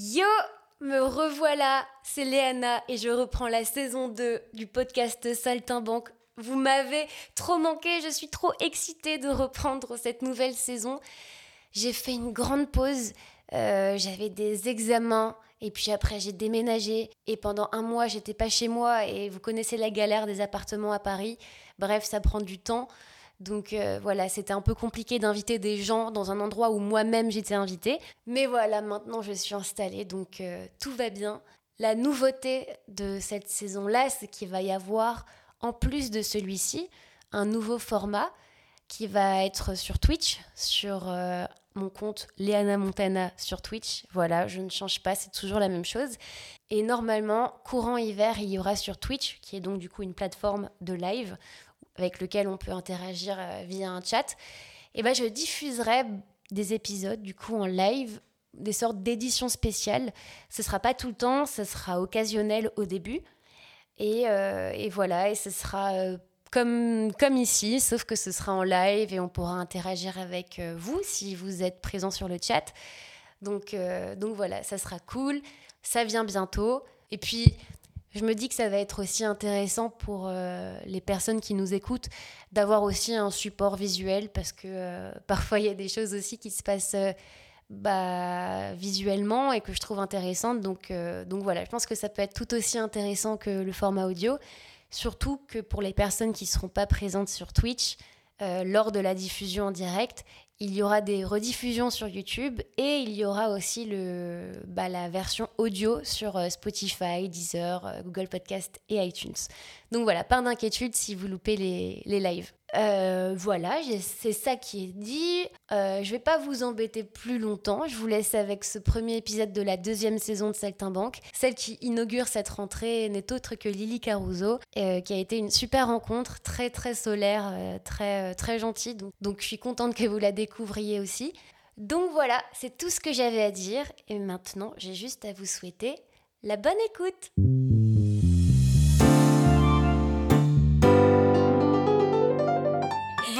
Yo, me revoilà, c'est Léana et je reprends la saison 2 du podcast Saltimbanque. Vous m'avez trop manqué, je suis trop excitée de reprendre cette nouvelle saison. J'ai fait une grande pause, euh, j'avais des examens et puis après j'ai déménagé et pendant un mois j'étais pas chez moi et vous connaissez la galère des appartements à Paris. Bref, ça prend du temps. Donc euh, voilà, c'était un peu compliqué d'inviter des gens dans un endroit où moi-même j'étais invitée. Mais voilà, maintenant je suis installée, donc euh, tout va bien. La nouveauté de cette saison-là, c'est qu'il va y avoir, en plus de celui-ci, un nouveau format qui va être sur Twitch, sur euh, mon compte Léana Montana sur Twitch. Voilà, je ne change pas, c'est toujours la même chose. Et normalement, courant hiver, il y aura sur Twitch, qui est donc du coup une plateforme de live avec lequel on peut interagir euh, via un chat, et ben je diffuserai des épisodes du coup en live, des sortes d'éditions spéciales. Ce sera pas tout le temps, ce sera occasionnel au début. Et, euh, et voilà, et ce sera euh, comme, comme ici, sauf que ce sera en live et on pourra interagir avec vous si vous êtes présent sur le chat. Donc, donc voilà, ça sera cool. Ça vient bientôt. Et puis, je me dis que ça va être aussi intéressant pour euh, les personnes qui nous écoutent d'avoir aussi un support visuel parce que euh, parfois il y a des choses aussi qui se passent euh, bah, visuellement et que je trouve intéressantes. Donc, donc voilà, je pense que ça peut être tout aussi intéressant que le format audio. Surtout que pour les personnes qui ne seront pas présentes sur Twitch, lors de la diffusion en direct, il y aura des rediffusions sur YouTube et il y aura aussi bah, la version audio sur euh, Spotify, Deezer, euh, Google Podcast et iTunes. Donc voilà, pas d'inquiétude si vous loupez les, les lives. Euh, voilà, c'est ça qui est dit. Euh, je vais pas vous embêter plus longtemps. Je vous laisse avec ce premier épisode de la deuxième saison de Saltimbanque. Celle qui inaugure cette rentrée n'est autre que Lily Caruso, euh, qui a été une super rencontre, très très solaire, très très gentille. Donc je suis contente que vous la découvriez aussi. Donc voilà, c'est tout ce que j'avais à dire. Et maintenant, j'ai juste à vous souhaiter la bonne écoute.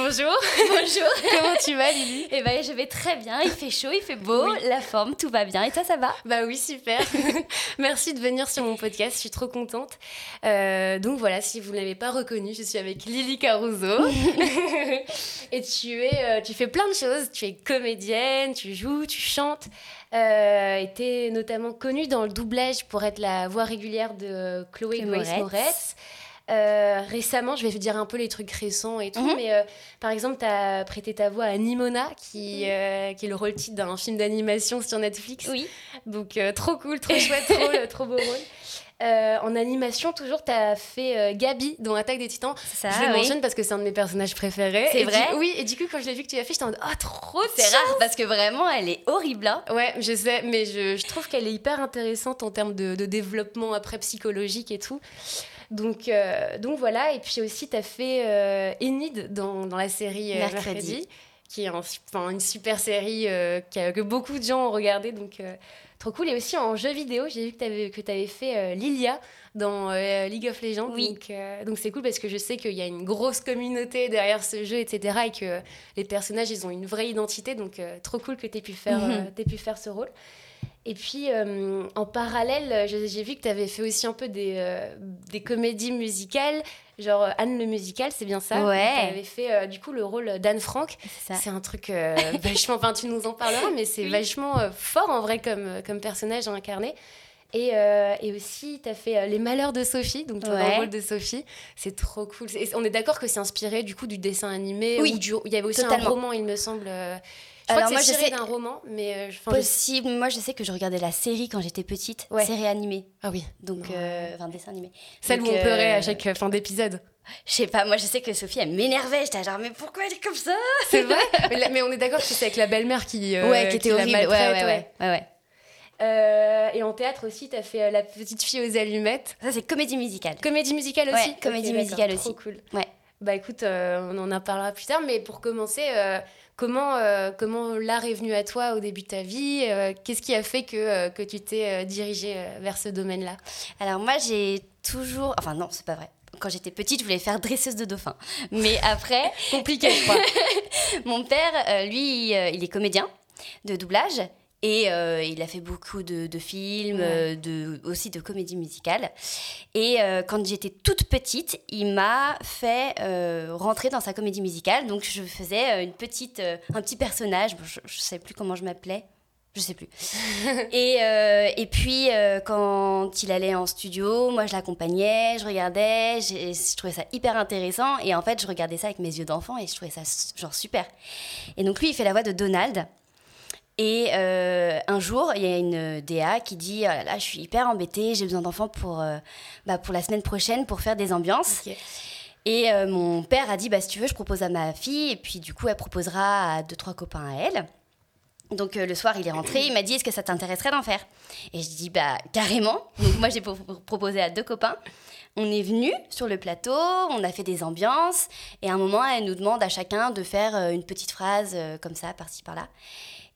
Bonjour. Bonjour. Comment tu vas, Lily? Eh ben, je vais très bien. Il fait chaud, il fait beau, la forme, tout va bien. Et toi, ça va? Bah oui, super. Merci de venir sur mon podcast. Je suis trop contente. Euh, donc voilà, si vous ne l'avez pas reconnu, je suis avec Lily Caruso. et tu es, euh, tu fais plein de choses. Tu es comédienne, tu joues, tu chantes. Euh, tu es notamment connue dans le doublage pour être la voix régulière de Chloé Grace Moretz. Euh, récemment, je vais vous dire un peu les trucs récents et tout, mhm. mais euh, par exemple, tu as prêté ta voix à Nimona, qui, mhm. euh, qui est le rôle titre d'un film d'animation sur Netflix. Oui. Donc, trop cool, trop chouette, trop, trop beau rôle. en animation, toujours, tu as fait Gabi dans Attaque des Titans. Ça, je le mentionne parce que c'est un de mes personnages préférés. C'est vrai Oui, et du coup, quand je l'ai vu que tu l'as fait, j'étais en mode, oh, trop C'est rare parce que vraiment, elle est horrible. Hein. ouais, je sais, mais je, je trouve qu'elle est hyper intéressante en termes de, de développement après psychologique et tout. Donc, euh, donc voilà, et puis aussi, tu as fait euh, Enid dans, dans, la série euh, Mercredi. qui est une super série que beaucoup de gens ont regardé, donc trop cool. Et aussi en jeu vidéo, j'ai vu que tu avais, fait Lilia dans League of Legends. Oui. Donc c'est cool parce que je sais qu'il y a une grosse communauté derrière ce jeu, etc. Et que les personnages, ils ont une vraie identité. Donc trop cool que tu aies, pu faire ce rôle. Et puis, euh, en parallèle, j'ai vu que tu avais fait aussi un peu des, euh, des comédies musicales, genre euh, Anne le musical, c'est bien ça? Ouais. Tu avais fait du coup le rôle d'Anne Frank. C'est un truc vachement, enfin tu nous en parleras, mais c'est vachement fort en vrai comme, comme personnage incarné. Et, et, aussi, tu as fait Les Malheurs de Sophie, donc ton rôle de Sophie. C'est trop cool. on est d'accord que c'est inspiré du coup du dessin animé. Oui, il y avait aussi un roman, il me semble. Je Alors moi, je sais d'un roman, mais euh, possible. Moi, je sais que je regardais la série quand j'étais petite, ouais. série animée. Ah oui. Donc, euh, enfin, dessin animé. Celle où on pleurait à euh, chaque fin d'épisode. Je sais pas, moi je sais que Sophie elle m'énervait, j'étais genre mais pourquoi elle est comme ça? C'est vrai? Mais, on est d'accord que c'est avec la belle-mère qui Ouais, qui était horrible. Ouais, ouais, ouais. ouais. Euh, et en théâtre aussi, tu as fait La petite fille aux allumettes. Ça c'est comédie musicale. Comédie musicale aussi? Ouais, comédie musicale aussi. Trop cool. Ouais. Bah écoute, on en parlera plus tard, mais pour commencer, Comment, euh, comment l'art est venu à toi au début de ta vie euh, Qu'est-ce qui a fait que, euh, que tu t'es dirigée vers ce domaine-là? Alors moi, j'ai toujours... Enfin non, c'est pas vrai. Quand j'étais petite, je voulais faire dresseuse de dauphin. Mais après... Compliqué, je crois. Mon père, lui, il est comédien de doublage. Et euh, il a fait beaucoup de, de films, euh, de, aussi de comédies musicales. Et euh, quand j'étais toute petite, il m'a fait euh, rentrer dans sa comédie musicale. Donc je faisais une petite, un petit personnage. Bon, je ne sais plus comment je m'appelais. Je sais plus. et, et puis, quand il allait en studio, moi, je l'accompagnais, je regardais, je trouvais ça hyper intéressant. Et en fait, je regardais ça avec mes yeux d'enfant et je trouvais ça genre super. Et donc, lui, il fait la voix de Donald. Et euh, un jour, il y a une DA qui dit oh là, là, je suis hyper embêtée, j'ai besoin d'enfants pour, euh, bah, pour la semaine prochaine pour faire des ambiances. Et euh, mon père a dit bah, si tu veux, je propose à ma fille, et puis du coup, elle proposera à deux, trois copains à elle. Donc euh, le soir, il est rentré, il m'a dit est-ce que ça t'intéresserait d'en faire? Et je dis bah carrément. Donc moi, j'ai pro- proposé à deux copains. On est venu sur le plateau, on a fait des ambiances, et à un moment, elle nous demande à chacun de faire euh, une petite phrase euh, comme ça, par-ci, par-là.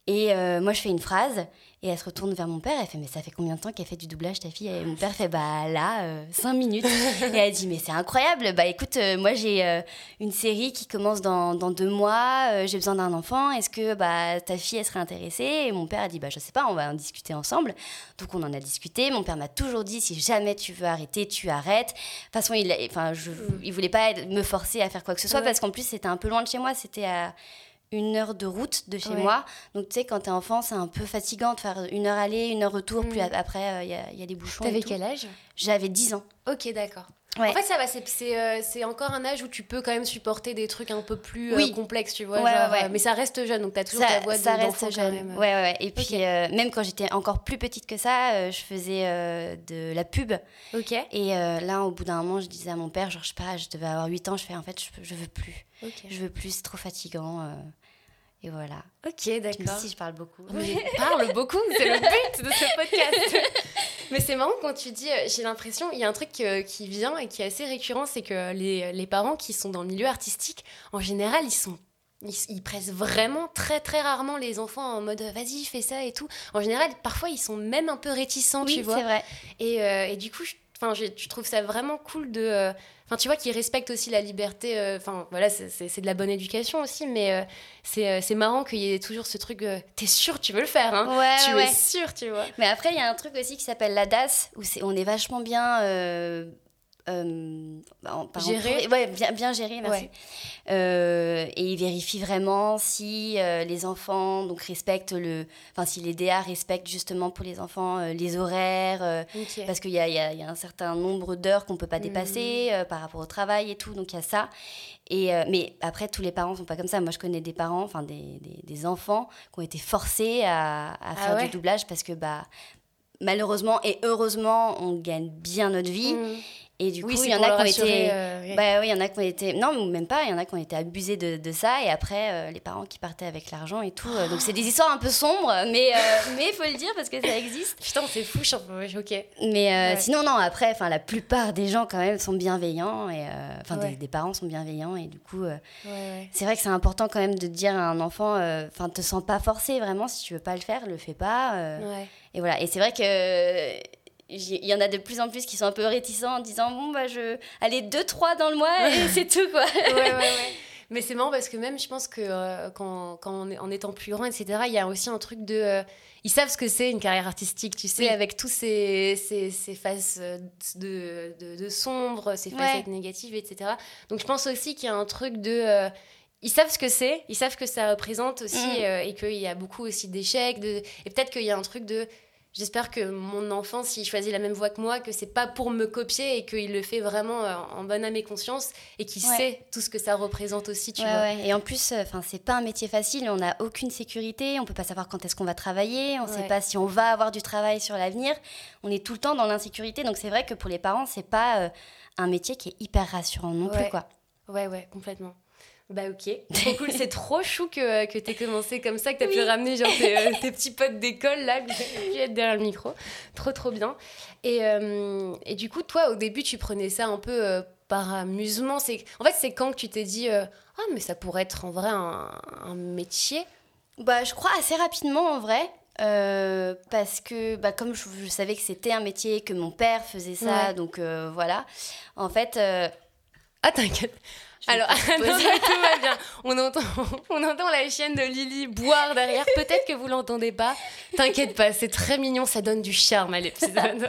Et euh, moi, je fais une phrase, et elle se retourne vers mon père, elle fait Mais ça fait combien de temps qu'elle fait du doublage, ta fille? Et mon père fait Bah là, euh, cinq minutes. et elle dit Mais c'est incroyable, bah écoute, euh, moi j'ai euh, une série qui commence dans, dans deux mois, j'ai besoin d'un enfant, est-ce que bah, ta fille, elle serait intéressée? Et mon père a dit Bah je sais pas, on va en discuter ensemble. Donc on en a discuté, mon père m'a toujours dit Si jamais tu veux arrêter, tu arrêtes. De toute façon, il, enfin, je, il voulait pas me forcer à faire quoi que ce soit, Ouais. parce qu'en plus, c'était un peu loin de chez moi, c'était à une heure de route de chez Ouais. moi. Donc, tu sais, quand t'es enfant, c'est un peu fatigant de faire une heure aller, une heure retour, Mm. puis a- après, il y, a, y a les bouchons. T'avais quel âge? J'avais 10 ans. Ok, d'accord. Ouais. En fait, ça va, c'est- c'est euh, c'est encore un âge où tu peux quand même supporter des trucs un peu plus euh, Oui. complexes, tu vois. Ouais, genre, ouais, euh, mais ça reste jeune, donc t'as toujours ta voix de- ça d'enfant reste quand jeune. même. Ouais. Et puis, euh, même quand j'étais encore plus petite que ça, euh, je faisais euh, de la pub. Ok, Et euh, là, au bout d'un moment, je disais à mon père, genre, je sais pas, je devais avoir 8 ans, je fais, en fait, je, je veux plus. ok. Je veux plus, c'est trop fatigant. Euh, et voilà. Ok, d'accord. si je parle beaucoup. Mais je parle beaucoup, c'est le but de ce podcast. Mais c'est marrant quand tu dis, euh, j'ai l'impression, il y a un truc euh, qui vient et qui est assez récurrent, c'est que les, les parents qui sont dans le milieu artistique, en général, ils sont... Ils, ils pressent vraiment très très rarement les enfants en mode vas-y fais ça et tout. En général, parfois ils sont même un peu réticents, tu Oui, vois. c'est vrai. Et, euh, et du coup, je, enfin, je, je trouve ça vraiment cool de. euh, Enfin, tu vois, qu'ils respectent aussi la liberté. euh, Enfin, voilà, c'est- de la bonne éducation aussi, mais euh, c'est marrant qu'il y ait toujours ce truc. T'es sûr, tu veux le faire, hein Ouais, Tu ouais. es sûr, tu vois. Mais après, il y a un truc aussi qui s'appelle la DAS, où c'est- on est vachement bien. Euh, en- Géré. entouré. Ouais, bien, bien géré, merci. Ouais. Euh, et ils vérifient vraiment si euh, les enfants donc respectent le. Enfin, si les DA respectent justement pour les enfants les horaires. parce qu'il y a, il y a- il y a un certain nombre d'heures qu'on ne peut pas dépasser Mm. euh, par rapport au travail et tout, donc il y a ça. Et, mais après, tous les parents sont pas comme ça. Moi, je connais des parents, enfin des, des- des enfants qui ont été forcés à, à Ah faire ouais? du doublage parce que bah, malheureusement et heureusement, on gagne bien notre vie. Mm. Et du oui, coup, c'est il y en a qui ont été... euh. Bah oui, il y en a qui ont été... Non, même pas, il y en a qui ont été abusés de, de ça. Et après, euh, les parents qui partaient avec l'argent et tout. euh, donc, c'est des histoires un peu sombres, mais euh, mais il faut le dire parce que ça existe. Putain, c'est fou, je suis un peu- ouais, ok. Mais euh, Ouais. sinon, non, après, la plupart des gens, quand même, sont bienveillants. Et, euh, enfin, Ouais. des, des parents sont bienveillants. Et du coup, euh, Ouais, c'est vrai que c'est important quand même de dire à un enfant, euh, enfin, te sens pas forcé, vraiment, si tu veux pas le faire, le fais pas. euh. Et voilà. Et c'est vrai que... Il y en a de plus en plus qui sont un peu réticents en disant bon bah je allez deux trois dans le mois et c'est tout quoi. ouais, ouais, ouais. Mais c'est marrant parce que même, je pense que euh, quand, quand on est, en étant plus grand, etc., il y a aussi un truc de... euh, ils savent ce que c'est une carrière artistique, tu sais, Oui. avec tous ces, ces, ces phases euh, de, de, de sombre, ces facettes négatives, etc. Donc je pense aussi qu'il y a un truc de... euh, ils savent ce que c'est, ils savent que ça représente aussi, Mm. euh, et qu'il y a beaucoup aussi d'échecs. De... Et peut-être qu'il y a un truc de... J'espère que mon enfant, s'il choisit la même voie que moi, que c'est pas pour me copier et qu'il le fait vraiment euh, en bonne âme et conscience et qu'il Ouais. sait tout ce que ça représente aussi, tu Ouais, vois. ouais. Et en plus, enfin, c'est pas un métier facile. On n'a aucune sécurité. On peut pas savoir quand est-ce qu'on va travailler. On sait pas si on va avoir du travail sur l'avenir. On est tout le temps dans l'insécurité. Donc c'est vrai que pour les parents, c'est pas euh, un métier qui est hyper rassurant non plus, quoi. Ouais, ouais, complètement. Bah ok, trop cool, c'est trop chou que, que t'aies commencé comme ça, que t'as pu ramener genre tes, euh, tes petits potes d'école là, que pu être derrière le micro. Trop trop bien. Et, euh, et du coup, toi au début tu prenais ça un peu euh, par amusement. C'est... En fait c'est quand que tu t'es dit, euh, ah mais ça pourrait être en vrai un, un métier? Bah, je crois assez rapidement en vrai. euh, parce que bah, comme je, je savais que c'était un métier, que mon père faisait ça, Ouais. donc euh, voilà. En fait, euh, Ah t'inquiète. Alors, tout va bien. On entend, on entend la chienne de Lily boire derrière. Peut-être que vous l'entendez pas. T'inquiète pas, c'est très mignon, ça donne du charme à l'épisode.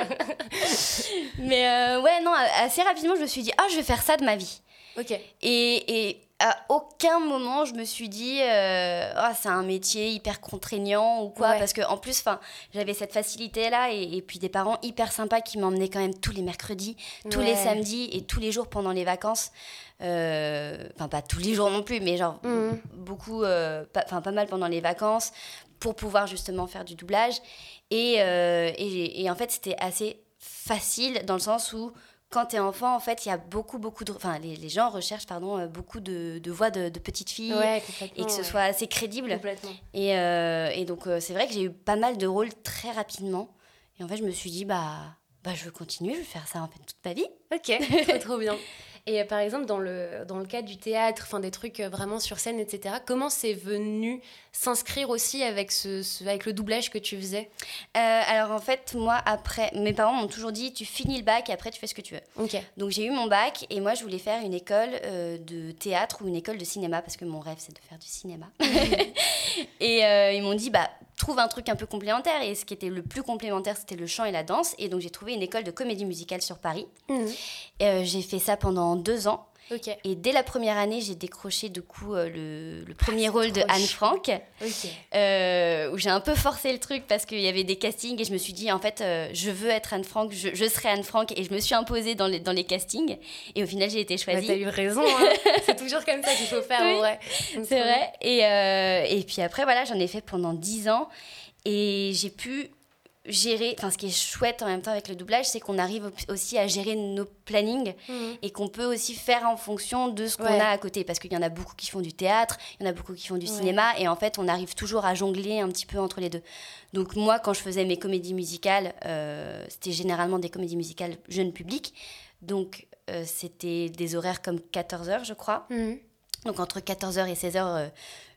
Mais euh, ouais, non, assez rapidement, je me suis dit, ah, je vais faire ça de ma vie. Ok. Et, et à aucun moment je me suis dit euh, ah, c'est un métier hyper contraignant ou quoi parce que en plus j'avais cette facilité là et, puis des parents hyper sympas qui m'emmenaient quand même tous les mercredis tous les samedis et tous les jours pendant les vacances enfin pas tous les jours non plus mais genre mhm. beaucoup euh, enfin pas, mal pendant les vacances pour pouvoir justement faire du doublage et, et en fait c'était assez facile dans le sens où quand tu es enfant, en fait, il y a beaucoup, beaucoup de. Enfin, les, les gens recherchent, pardon, euh, beaucoup de, de voix de, de, petites filles. et que ce soit assez crédible. Et, euh, et donc, euh, c'est vrai que j'ai eu pas mal de rôles très rapidement. Et en fait, je me suis dit, bah, bah je veux continuer, je veux faire ça en fait toute ma vie. Ok, trop, trop bien. Et par exemple, dans le, dans le cadre du théâtre, enfin des trucs vraiment sur scène, etc., comment c'est venu s'inscrire aussi avec, ce, avec le doublage que tu faisais? Euh, Alors en fait, moi, après, mes parents m'ont toujours dit tu finis le bac et après tu fais ce que tu veux. Donc j'ai eu mon bac et moi je voulais faire une école euh, de théâtre ou une école de cinéma parce que mon rêve c'est de faire du cinéma. et euh, ils m'ont dit bah trouve un truc un peu complémentaire et ce qui était le plus complémentaire c'était le chant et la danse et donc j'ai trouvé une école de comédie musicale sur Paris. Mmh. j'ai fait ça pendant deux ans. Et dès la première année, j'ai décroché du coup euh, le, le, premier rôle de Anne Frank, euh, où j'ai un peu forcé le truc parce qu'il y avait des castings et je me suis dit en fait euh, je veux être Anne Frank, je, je, serai Anne Frank et je me suis imposée dans les, dans les castings et au final j'ai été choisie. Bah, T'as eu raison, hein. c'est toujours comme ça qu'il faut faire en vrai. C'est vrai. Et, et puis après voilà, j'en ai fait pendant dix ans et j'ai pu gérer, enfin ce qui est chouette en même temps avec le doublage, c'est qu'on arrive aussi à gérer nos plannings mhm. et qu'on peut aussi faire en fonction de ce qu'on a à côté. Parce qu'il y en a beaucoup qui font du théâtre, il y en a beaucoup qui font du cinéma et en fait on arrive toujours à jongler un petit peu entre les deux. Donc moi quand je faisais mes comédies musicales, euh, c'était généralement des comédies musicales jeunes publics. Donc euh, c'était des horaires comme 14h je crois. Mhm. Donc entre 14h et 16h,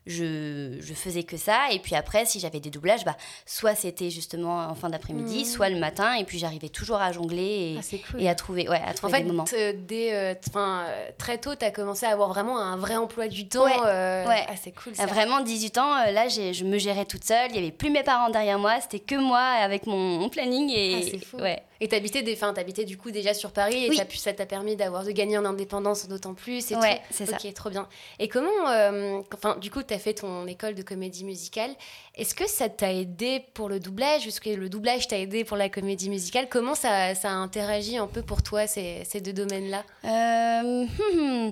je, je, faisais que ça. Et puis après, si j'avais des doublages, bah, soit c'était justement en fin d'après-midi, mmh. soit le matin. Et puis j'arrivais toujours à jongler et, ah, et, à trouver, ouais, à trouver en fait, des moments. Dès, euh, euh, très tôt, tu as commencé à avoir vraiment un vrai emploi du temps. Ouais, euh, ouais. Ah, c'est cool. Ça. Vraiment, 18 ans, là, je me gérais toute seule. Il n'y avait plus mes parents derrière moi. C'était que moi avec mon, planning. Et, ah, c'est fou. Ouais. Et t'habitais, des, t'habitais du coup déjà sur Paris et ça t'a permis d'avoir de gagner en indépendance d'autant plus. Et ouais, c'est ça. Ok, trop bien. Et comment, enfin, du coup, tu as fait ton école de comédie musicale. Est-ce que ça t'a aidé pour le doublage? Est-ce que le doublage t'a aidé pour la comédie musicale? Comment ça, ça, a interagi un peu pour toi, ces, ces deux domaines-là? Euh,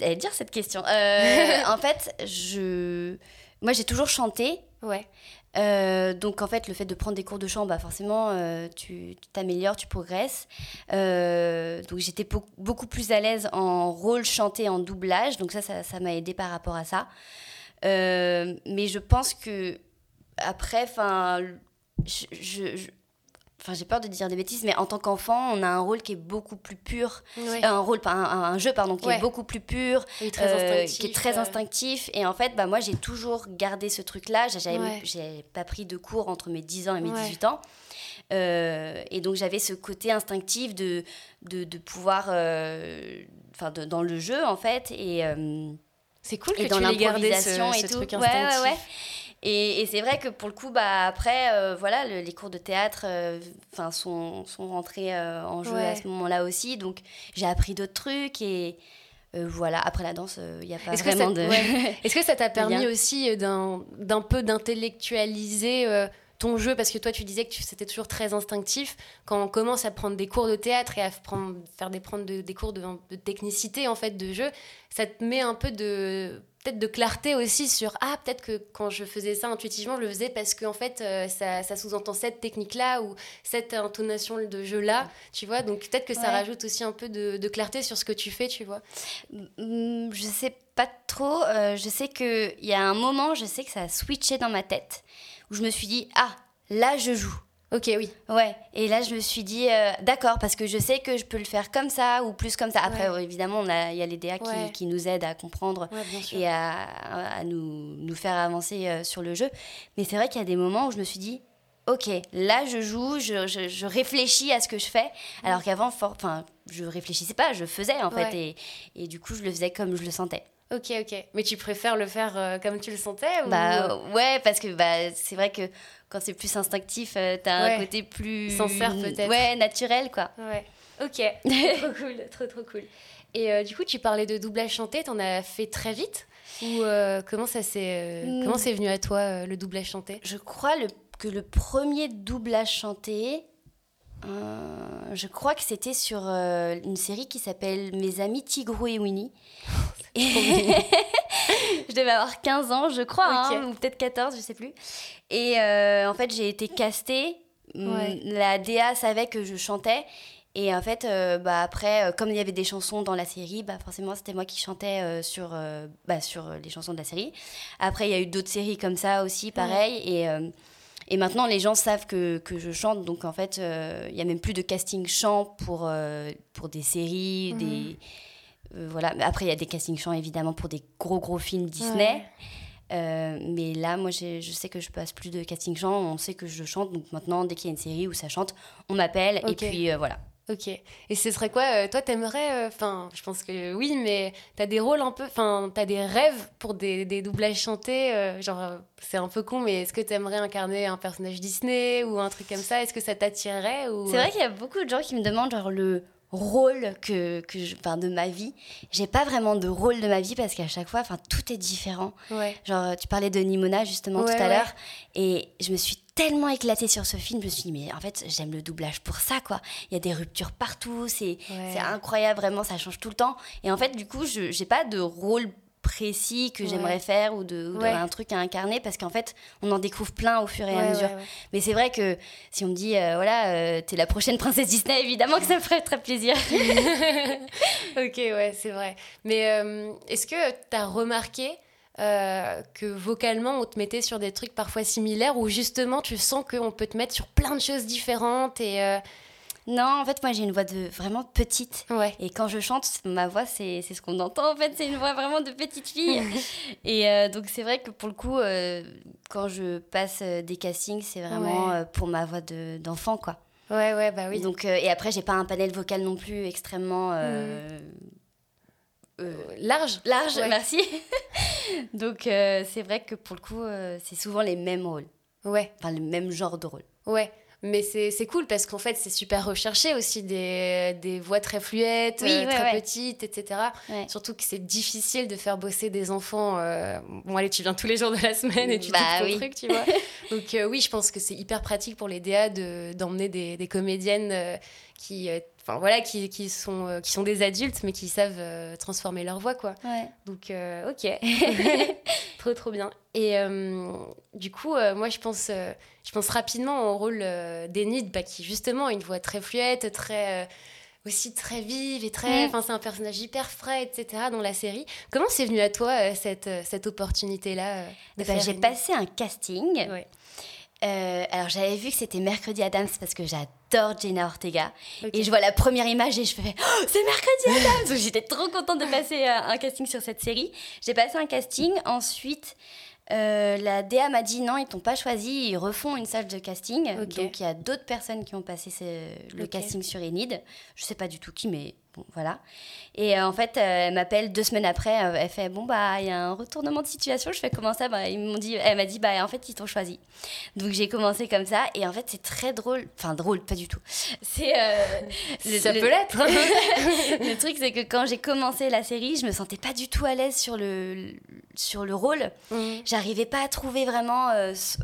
J'allais dire cette question. Euh, en fait, je... moi j'ai toujours chanté. Ouais. Euh, donc en fait, le fait de prendre des cours de chant, bah forcément, euh, tu t'améliores, tu progresses. donc j'étais beaucoup plus à l'aise en rôle chanté, en doublage. Donc ça, ça m'a aidé par rapport à ça. Euh, mais je pense que après, enfin, je, enfin j'ai peur de dire des bêtises, mais en tant qu'enfant, on a un rôle qui est beaucoup plus pur, un rôle, un, un, jeu pardon, qui est beaucoup plus pur, euh, qui est très instinctif. Et en fait, bah moi j'ai toujours gardé ce truc-là. J'ai pas pris de cours entre mes 10 ans et mes 18 ans. Euh, et donc j'avais ce côté instinctif de, de, de pouvoir, enfin dans le jeu en fait. Et c'est cool que dans tu gardé ce, et tout. truc instinctif. Ouais, ouais, Et, et c'est vrai que pour le coup, bah, après, euh, voilà, les cours de théâtre euh, sont, sont rentrés euh, en jeu à ce moment-là aussi. Donc, j'ai appris d'autres trucs et voilà. Après la danse, il n'y a pas vraiment de. Est-ce que ça t'a permis aussi d'un peu d'intellectualiser ton jeu, parce que toi tu disais que c'était toujours très instinctif, quand on commence à prendre des cours de théâtre et à prendre, faire des, prendre des cours de, technicité en fait de jeu, ça te met un peu de peut-être de clarté aussi sur ah peut-être que quand je faisais ça intuitivement je le faisais parce qu'en en fait euh, ça, ça sous-entend cette technique là ou cette intonation de jeu là tu vois. Donc peut-être que ça rajoute aussi un peu de, de, clarté sur ce que tu fais tu vois. Je sais pas trop euh, je sais que il y a un moment je sais que ça a switché dans ma tête où je me suis dit, ah, là, je joue. Ok, oui. Ouais, et là, je me suis dit, euh, d'accord, parce que je sais que je peux le faire comme ça ou plus comme ça. Après, évidemment, il y a les DA qui, qui, nous aident à comprendre et à, à, nous, nous faire avancer euh, sur le jeu. Mais c'est vrai qu'il y a des moments où je me suis dit, ok, là, je joue, je, je, je réfléchis à ce que je fais, alors qu'avant, enfin je réfléchissais pas, je faisais en fait. Et, et du coup, je le faisais comme je le sentais. Ok, ok. Mais tu préfères le faire euh, comme tu le sentais ou... Bah ouais, parce que bah, c'est vrai que quand c'est plus instinctif, euh, t'as Ouais. un côté plus. Sincère, peut-être. Ouais, naturel quoi. Ouais. Ok. trop cool, trop trop cool. Et euh, du coup, tu parlais de doublage chanté. T'en as fait très vite? Ou euh, comment ça s'est Mm. comment c'est venu à toi le doublage chanté? Je crois le, que le premier doublage chanté, je crois que c'était sur euh, une série qui s'appelle Mes amis Tigrou et Winnie. Et- je devais avoir 15 ans, je crois, hein, ou peut-être 14, je sais plus. Et euh, en fait, j'ai été castée. Ouais. La DA savait que je chantais. Et en fait, euh, bah, après, euh, comme il y avait des chansons dans la série, bah, forcément, c'était moi qui chantais euh, sur, euh, bah, sur les chansons de la série. Après, il y a eu d'autres séries comme ça aussi, pareil. Et, euh, et maintenant, les gens savent que, que je chante. Donc, en fait, euh, il y a même plus de casting chant pour, euh, pour des séries, Mhm. des... euh, voilà. Après, il y a des castings chants, évidemment, pour des gros, gros films Disney. Euh, mais là, moi, je sais que je passe plus de casting chant. On sait que je chante. Donc, maintenant, dès qu'il y a une série où ça chante, on m'appelle. Et puis, euh, voilà. Ok. Et ce serait quoi euh, Toi, t'aimerais Enfin, je pense que oui, mais t'as des rôles un peu. Enfin, t'as des rêves pour des, des doublages chantés. euh, genre, euh, c'est un peu con, mais est-ce que t'aimerais incarner un personnage Disney ou un truc comme ça? Est-ce que ça t'attirerait ou... C'est vrai qu'il y a beaucoup de gens qui me demandent genre le rôle que, que je, enfin, de ma vie. J'ai pas vraiment de rôle de ma vie parce qu'à chaque fois, enfin, tout est différent. Ouais. Genre, tu parlais de Nimona justement Ouais, tout à ouais. l'heure, et je me suis tellement éclatée sur ce film. Je me suis dit, mais en fait, j'aime le doublage pour ça, quoi. Il y a des ruptures partout, c'est incroyable, vraiment, ça change tout le temps. Et en fait, du coup, je j'ai pas de rôle précis que Ouais. j'aimerais faire ou de, ou de- Ouais. un truc à incarner parce qu'en fait on en découvre plein au fur et à mesure mais c'est vrai que si on me dit euh, voilà euh, t'es la prochaine princesse Disney évidemment que ça me ferait très plaisir ok, ouais, c'est vrai. Mais euh, est-ce que tu as remarqué que vocalement, on te mettait sur des trucs parfois similaires ou justement, tu sens qu'on peut te mettre sur plein de choses différentes et... non en fait moi j'ai une voix de vraiment petite Ouais. Et quand je chante, ma voix, c'est c'est ce qu'on entend en fait, c'est une voix vraiment de petite fille. et euh, donc c'est vrai que pour le coup, euh, quand je passe euh, des castings, c'est vraiment Ouais. pour ma voix de- d'enfant, quoi. Ouais, ouais, bah oui. Donc, euh, et après, j'ai pas un panel vocal non plus extrêmement Large large, Ouais. merci. donc c'est vrai que pour le coup, c'est souvent les mêmes rôles, Ouais, enfin le même genre de rôle. ouais. Mais c'est c'est cool parce qu'en fait, c'est super recherché aussi, des, des voix très fluettes, Oui, euh, ouais, très ouais. petites, etc. Ouais. Surtout que c'est difficile de faire bosser des enfants. euh, Bon, allez, tu viens tous les jours de la semaine et tu Bah ton oui. truc, tu vois. Donc, euh, oui, je pense que c'est hyper pratique pour les DA de- d'emmener des, des comédiennes qui, euh, enfin, voilà, qui, qui, sont, euh, qui sont des adultes, mais qui savent euh, transformer leur voix, quoi. Ouais. Donc, euh, ok. trop, trop bien. Et euh, du coup, moi, je pense, je pense rapidement au rôle d'Enid, bah, qui justement a une voix très fluette, très. aussi très vive et très. Mm. Enfin, c'est un personnage hyper frais, etc. dans la série. Comment c'est venu à toi, cette, cette opportunité-là euh, de Eh ben, j'ai passé un casting. Ouais. Alors j'avais vu que c'était Mercredi Adams parce que j'adore Jenna Ortega. Et je vois la première image et je fais oh, c'est Mercredi Adams j'étais trop contente de passer euh, un casting sur cette série. J'ai passé un casting. Ensuite, euh, la DA m'a dit non, ils t'ont pas choisi, ils refont une salle de casting. Donc il y a d'autres personnes qui ont passé ce- le casting sur Enid. Je sais pas du tout qui, mais bon, voilà. Et euh, en fait, euh, elle m'appelle deux semaines après. euh, elle fait bon bah il y a un retournement de situation. Je fais comment ça? Bah ils m'ont dit, elle m'a dit bah en fait ils t'ont choisi. Donc j'ai commencé comme ça et en fait c'est très drôle. Enfin drôle, pas du tout. C'est Ça le- peut l'être. le truc, c'est que quand j'ai commencé la série, je me sentais pas du tout à l'aise sur le, sur le rôle. Mhm. J'arrivais pas à trouver vraiment.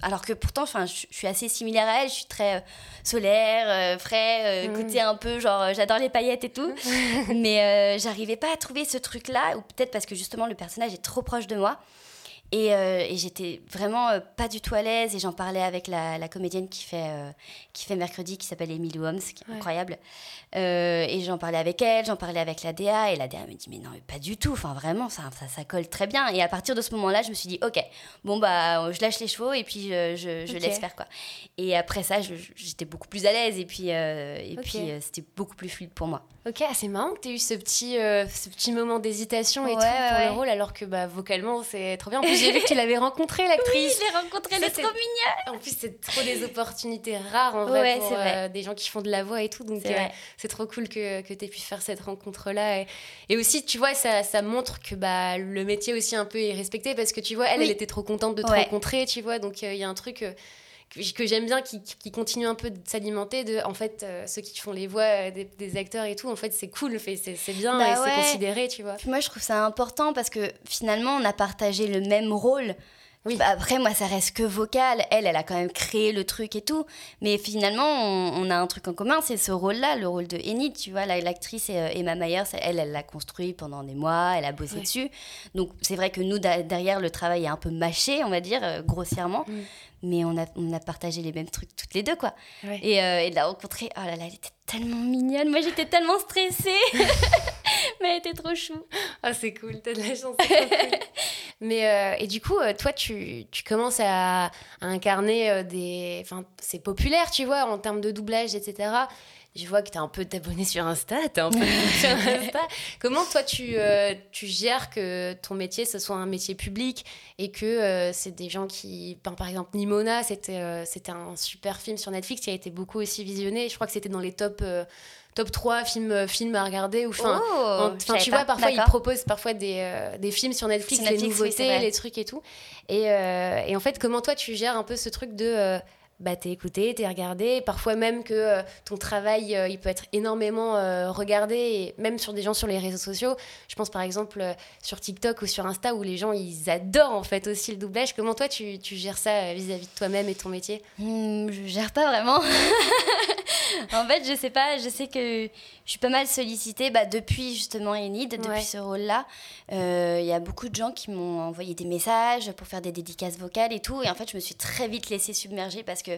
alors que pourtant, je, suis assez similaire à elle. Je suis très solaire, frais, Mhm. côté un peu genre j'adore les paillettes et tout. Mais euh, j'arrivais pas à trouver ce truc-là, ou peut-être parce que justement le personnage est trop proche de moi. Et, euh, et j'étais vraiment euh, pas du tout à l'aise. Et j'en parlais avec la, la comédienne qui fait, euh, qui fait mercredi, qui s'appelle Emily Holmes, qui est Ouais. incroyable. Et j'en parlais avec elle, j'en parlais avec la DA. Et la DA me dit Mais non, mais pas du tout. Enfin, vraiment, ça, ça, ça colle très bien. Et à partir de ce moment-là, je me suis dit Ok, bon, bah, je lâche les chevaux et puis je, je, laisse faire quoi. Et après ça, j'étais beaucoup plus à l'aise. Et puis, et puis c'était beaucoup plus fluide pour moi. Ok, ah, c'est marrant que tu aies eu ce petit, ce petit moment d'hésitation et Ouais, tout pour ouais. le rôle, alors que bah, vocalement, c'est trop bien. En plus, j'ai vu que tu l'avais rencontrée, l'actrice. Oui, je l'ai rencontrée, elle est trop mignonne. En plus, c'est trop des opportunités rares en vrai pour euh, des gens qui font de la voix et tout. Donc, c'est trop cool que, que tu aies pu faire cette rencontre-là. Et, et, aussi, tu vois, ça, ça montre que bah, le métier aussi un peu est respecté parce que tu vois, elle, elle était trop contente de te rencontrer, tu vois. Donc, il y a un truc que j'aime bien, qui, qui, continue un peu de s'alimenter de, en fait, euh, ceux qui font les voix euh, des, acteurs et tout, en fait, c'est cool, c'est bien bah et c'est considéré, tu vois. moi, je trouve ça important parce que finalement, on a partagé le même rôle. Oui. Bah, après, moi, ça reste que vocal. Elle, elle a quand même créé le truc et tout. Mais finalement, on, a un truc en commun, c'est ce rôle-là, le rôle de Enid. Tu vois, l'actrice euh, Emma Myers, elle, elle l'a construit pendant des mois, elle a bossé dessus. Donc, c'est vrai que nous, derrière, le travail est un peu mâché, on va dire, grossièrement. Mm mais on a, on a partagé les mêmes trucs toutes les deux, quoi. Et, euh, et, de la rencontrer, oh là là, elle était tellement mignonne. Moi, j'étais tellement stressée. mais elle était trop chou. Ah, c'est cool, t'as de la chance. Cool. mais, euh, et du coup, euh, toi, tu, tu commences à, à incarner des. Enfin, c'est populaire, tu vois, en termes de doublage, etc je vois que tu es un peu abonné sur Insta, tu un peu sur Insta. Comment toi tu, euh, tu gères que ton métier ce soit un métier public et que euh, c'est des gens qui par exemple Nimona, c'était euh, c'était un super film sur Netflix qui a été beaucoup aussi visionné, je crois que c'était dans les top top 3 films films à regarder ou enfin oh, tu vois parfois ils proposent parfois des, des films sur Netflix, les nouveautés, les trucs et tout. Et, et en fait, comment toi tu gères un peu ce truc de bah, t'es écouté, t'es regardé. Parfois même que euh, ton travail, euh, il peut être énormément euh, regardé, et même sur des gens sur les réseaux sociaux. Je pense par exemple sur TikTok ou sur Insta où les gens, ils adorent en fait aussi le doublage. Comment toi, tu, tu gères ça vis-à-vis de toi-même et ton métier? Mmh, Je gère pas vraiment. en fait, je sais pas, je sais que je suis pas mal sollicitée bah, depuis justement Enid, depuis ce rôle-là. Il y a beaucoup de gens qui m'ont envoyé des messages pour faire des dédicaces vocales et tout. Et en fait, je me suis très vite laissée submerger parce que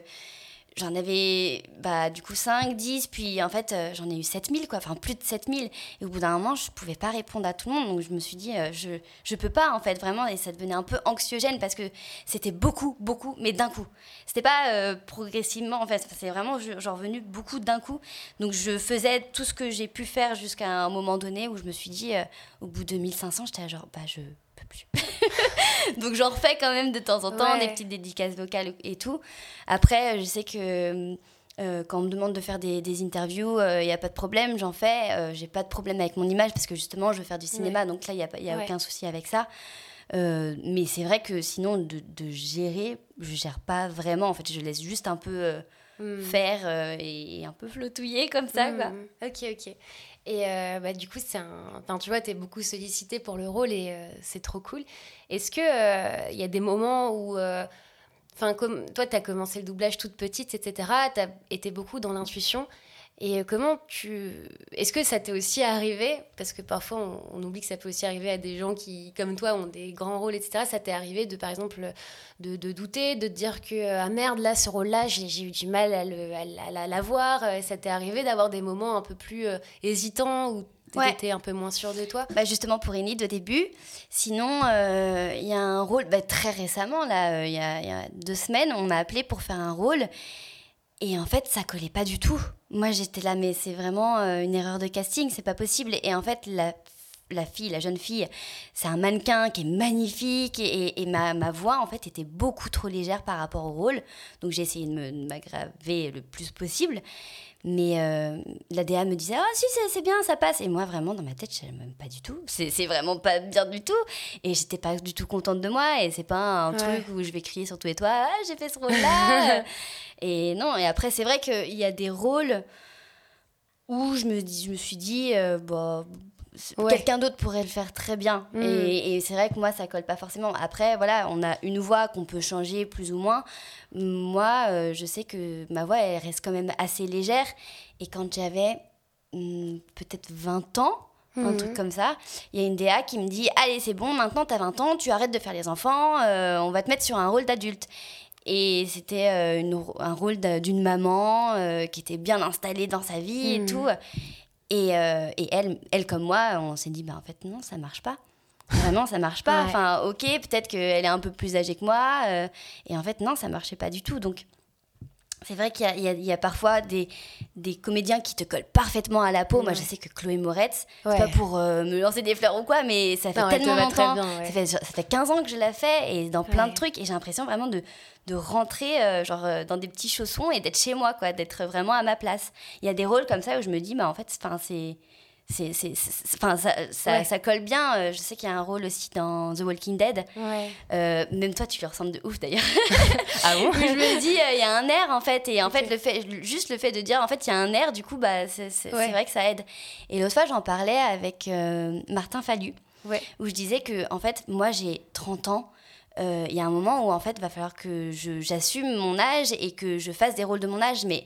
j'en avais bah, du coup 5, 10, puis en fait euh, j'en ai eu 7000, quoi, enfin plus de 7000. Et au bout d'un moment, je pouvais pas répondre à tout le monde, donc je me suis dit, euh, je, je peux pas en fait, vraiment, et ça devenait un peu anxiogène parce que c'était beaucoup, beaucoup, mais d'un coup. C'était pas euh, progressivement en fait, c'est vraiment genre venu beaucoup d'un coup. Donc je faisais tout ce que j'ai pu faire jusqu'à un moment donné où je me suis dit, au bout de 1500, j'étais genre, bah je peux plus. Donc j'en refais quand même de temps en temps, des petites dédicaces vocales et tout. Après, je sais que euh, quand on me demande de faire des, des interviews, il euh, n'y a pas de problème, j'en fais. Euh, j'ai pas de problème avec mon image parce que justement, je veux faire du cinéma, donc là, il n'y a, y a aucun souci avec ça. mais c'est vrai que sinon, de, de, gérer, je gère pas vraiment. En fait, je laisse juste un peu hmm. faire et, un peu flottouiller comme ça. Quoi. Hmm. Ok, ok. Et euh, bah, du coup, c'est un... enfin, tu vois, tu es beaucoup sollicité pour le rôle et euh, c'est trop cool. Est-ce qu'il il euh, y a des moments où. Comme toi, tu as commencé le doublage toute petite, etc. Tu as été beaucoup dans l'intuition. Et comment tu. Est-ce que ça t'est aussi arrivé Parce que parfois, on, oublie que ça peut aussi arriver à des gens qui, comme toi, ont des grands rôles, etc. Ça t'est arrivé de, par exemple, de, de, douter, de te dire que, ah merde, là, ce rôle-là, j'ai eu du mal à l'avoir. La, ça t'est arrivé d'avoir des moments un peu plus euh, hésitants ou tu étais un peu moins sûr de toi? Bah Justement pour Enid au début. Sinon, euh, il y a un rôle, bah, très récemment, là, euh, il y, a, y, a deux semaines, on m'a appelé pour faire un rôle. Et en fait, ça collait pas du tout. Moi, j'étais là, mais c'est vraiment euh, une erreur de casting, c'est pas possible. Et en fait, la, fille, la jeune fille, c'est un mannequin qui est magnifique et, ma, voix, en fait, était beaucoup trop légère par rapport au rôle. Donc, j'ai essayé de m'aggraver le plus possible. Mais euh, la DA me disait, ah si, c'est bien, ça passe. Et moi, vraiment, dans ma tête, je savais même pas du tout. C'est vraiment pas bien du tout. Et j'étais pas du tout contente de moi. Et c'est pas un truc où je vais crier sur tous les toits, ah, j'ai fait ce rôle-là. et non, et après, c'est vrai qu'il y a des rôles où je me, dis, je me suis dit, euh, bah, Quelqu'un d'autre pourrait le faire très bien. Mm. Et, c'est vrai que moi, ça colle pas forcément. Après, voilà, on a une voix qu'on peut changer plus ou moins. Moi, euh, je sais que ma voix, elle reste quand même assez légère. Et quand j'avais hmm, peut-être 20 ans, un mm. truc comme ça. Il y a une DA qui me dit Allez, c'est bon, maintenant tu as 20 ans, tu arrêtes de faire les enfants, euh, on va te mettre sur un rôle d'adulte. Et c'était euh, un rôle d'une maman qui était bien installée dans sa vie et mm. tout. Et, euh, et, elle, elle, comme moi, on s'est dit, bah, en fait, non, ça marche pas. Vraiment, ça marche pas. Enfin, ok, peut-être qu'elle est un peu plus âgée que moi. Euh, et en fait, non, ça marchait pas du tout. Donc, c'est vrai qu'il y, y, a parfois des, des comédiens qui te collent parfaitement à la peau. Moi, je sais que Chloé Moretz, c'est pas pour euh, me lancer des fleurs ou quoi, mais ça fait tellement longtemps. ça, fait, ça, fait, 15 ans que je la fais et dans plein de trucs. Et j'ai l'impression vraiment de, de rentrer euh, genre, euh, dans des petits chaussons et d'être chez moi, quoi, d'être vraiment à ma place. Il y a des rôles comme ça où je me dis, bah, en fait, c'est c'est enfin ça, ça, ça, colle bien euh, je sais qu'il y a un rôle aussi dans The Walking Dead. Euh, même toi tu lui ressembles de ouf d'ailleurs. Ah bon? Je me dis euh, il y a un air en fait et en fait le fait juste le fait de dire en fait il y a un air du coup bah c'est vrai que ça aide. Et l'autre fois j'en parlais avec Martin Fallu où je disais que en fait moi j'ai 30 ans. Il y a un moment où en fait il va falloir que j'assume mon âge et que je fasse des rôles de mon âge mais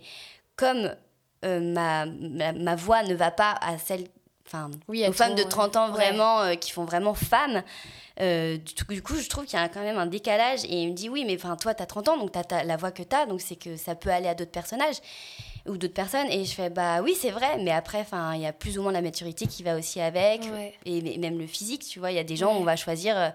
comme euh, ma, ma, voix ne va pas à celle enfin aux femmes de 30 ans vraiment euh, qui font vraiment femmes euh, du, coup je trouve qu'il y a quand même un décalage et il me dit oui mais enfin toi tu as 30 ans donc tu as, la voix que tu as donc c'est que ça peut aller à d'autres personnages ou d'autres personnes et je fais bah oui c'est vrai mais après enfin il y a plus ou moins la maturité qui va aussi avec et, même le physique tu vois il y a des gens où on va choisir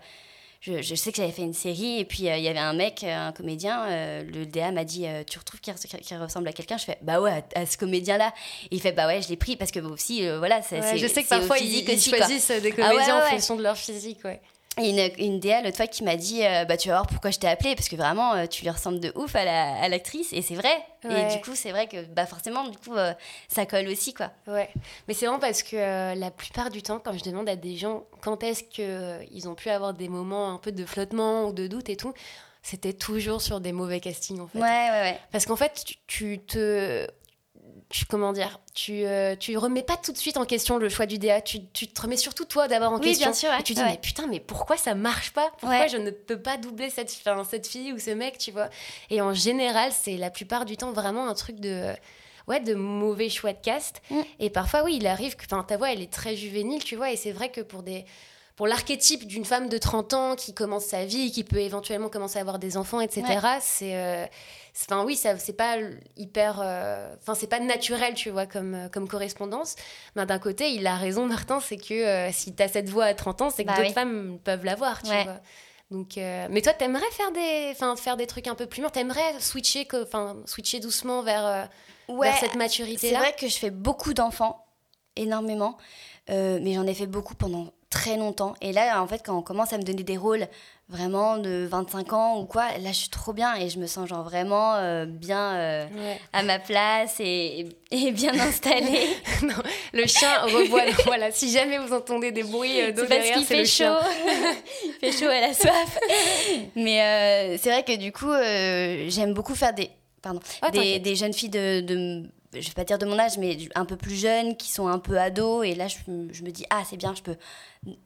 je, sais que j'avais fait une série et puis euh, il y avait un mec, euh, un comédien, euh, le DA m'a dit Tu retrouves qu'il ressemble à quelqu'un? Je fais Bah ouais, à, ce comédien-là. il fait Bah ouais, je l'ai pris parce que aussi, voilà, c'est. je sais que parfois ils, choisissent des ah comédiens en fonction de leur physique, ouais. Une, une DA l'autre fois qui m'a dit bah tu vas voir pourquoi je t'ai appelé parce que vraiment tu lui ressembles de ouf à l'actrice et c'est vrai. Et du coup c'est vrai que bah forcément du coup ça colle aussi quoi. Ouais. Mais c'est vraiment parce que la plupart du temps quand je demande à des gens quand est-ce que ils ont pu avoir des moments un peu de flottement ou de doute et tout c'était toujours sur des mauvais castings en fait. Ouais ouais ouais. Parce qu'en fait tu te tu, comment dire, tu, euh, tu remets pas tout de suite en question le choix du DA, tu, tu te remets surtout toi d'abord en question. Bien sûr, et tu dis, mais putain, mais pourquoi ça marche pas? Pourquoi je ne peux pas doubler cette, cette fille ou ce mec, tu vois? Et en général, c'est la plupart du temps vraiment un truc de ouais, de mauvais choix de cast. Mm. Et parfois, oui, il arrive que ta voix, elle est très juvénile, tu vois, et c'est vrai que pour des pour l'archétype d'une femme de 30 ans qui commence sa vie, qui peut éventuellement commencer à avoir des enfants, etc., c'est. Euh, enfin, oui, c'est pas hyper. Euh, enfin, c'est pas naturel, tu vois, comme, euh, comme correspondance. Mais d'un côté, il a raison, Martin, c'est que si tu as cette voix à 30 ans, c'est que bah d'autres femmes peuvent l'avoir, tu vois. Donc, mais toi, t'aimerais faire des, faire des trucs un peu plus mûrs T'aimerais switcher, switcher doucement vers, vers cette maturité-là? C'est vrai que je fais beaucoup d'enfants, énormément. mais j'en ai fait beaucoup pendant très longtemps. Et là, en fait, quand on commence à me donner des rôles vraiment de 25 ans ou quoi, là, je suis trop bien et je me sens genre vraiment euh, bien euh, à ma place et, et bien installée. non, le chien revoit. voilà, si jamais vous entendez des bruits euh, d'eau derrière, c'est le chaud. il fait chaud, elle a soif. Mais c'est vrai que du coup, j'aime beaucoup faire des, pardon, oh, des, des, jeunes filles de, de je vais pas dire de mon âge, mais un peu plus jeunes, qui sont un peu ados. Et là, je, je me dis, ah, c'est bien, je peux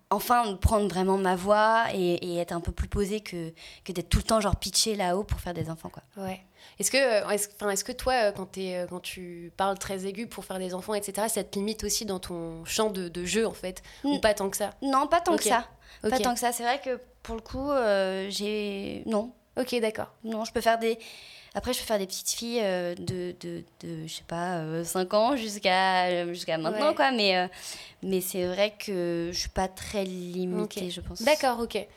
enfin prendre vraiment ma voix et, être un peu plus posée que, que d'être tout le temps genre pitché là-haut pour faire des enfants, quoi. Ouais. Est-ce que, euh, est-ce, est que toi, euh, quand, es, euh, quand tu parles très aigu pour faire des enfants, etc., ça te limite aussi dans ton champ de, de jeu, en fait Ou pas tant que ça? Non, pas tant que ça. Pas tant que ça. C'est vrai que pour le coup, j'ai... Non. Ok, d'accord. Non, je peux faire des après, je peux faire des petites filles euh, de, de, de, je sais pas, 5 euh, ans jusqu'à jusqu'à maintenant, quoi. Mais, euh, mais c'est vrai que je suis pas très limitée, je pense. D'accord, ok.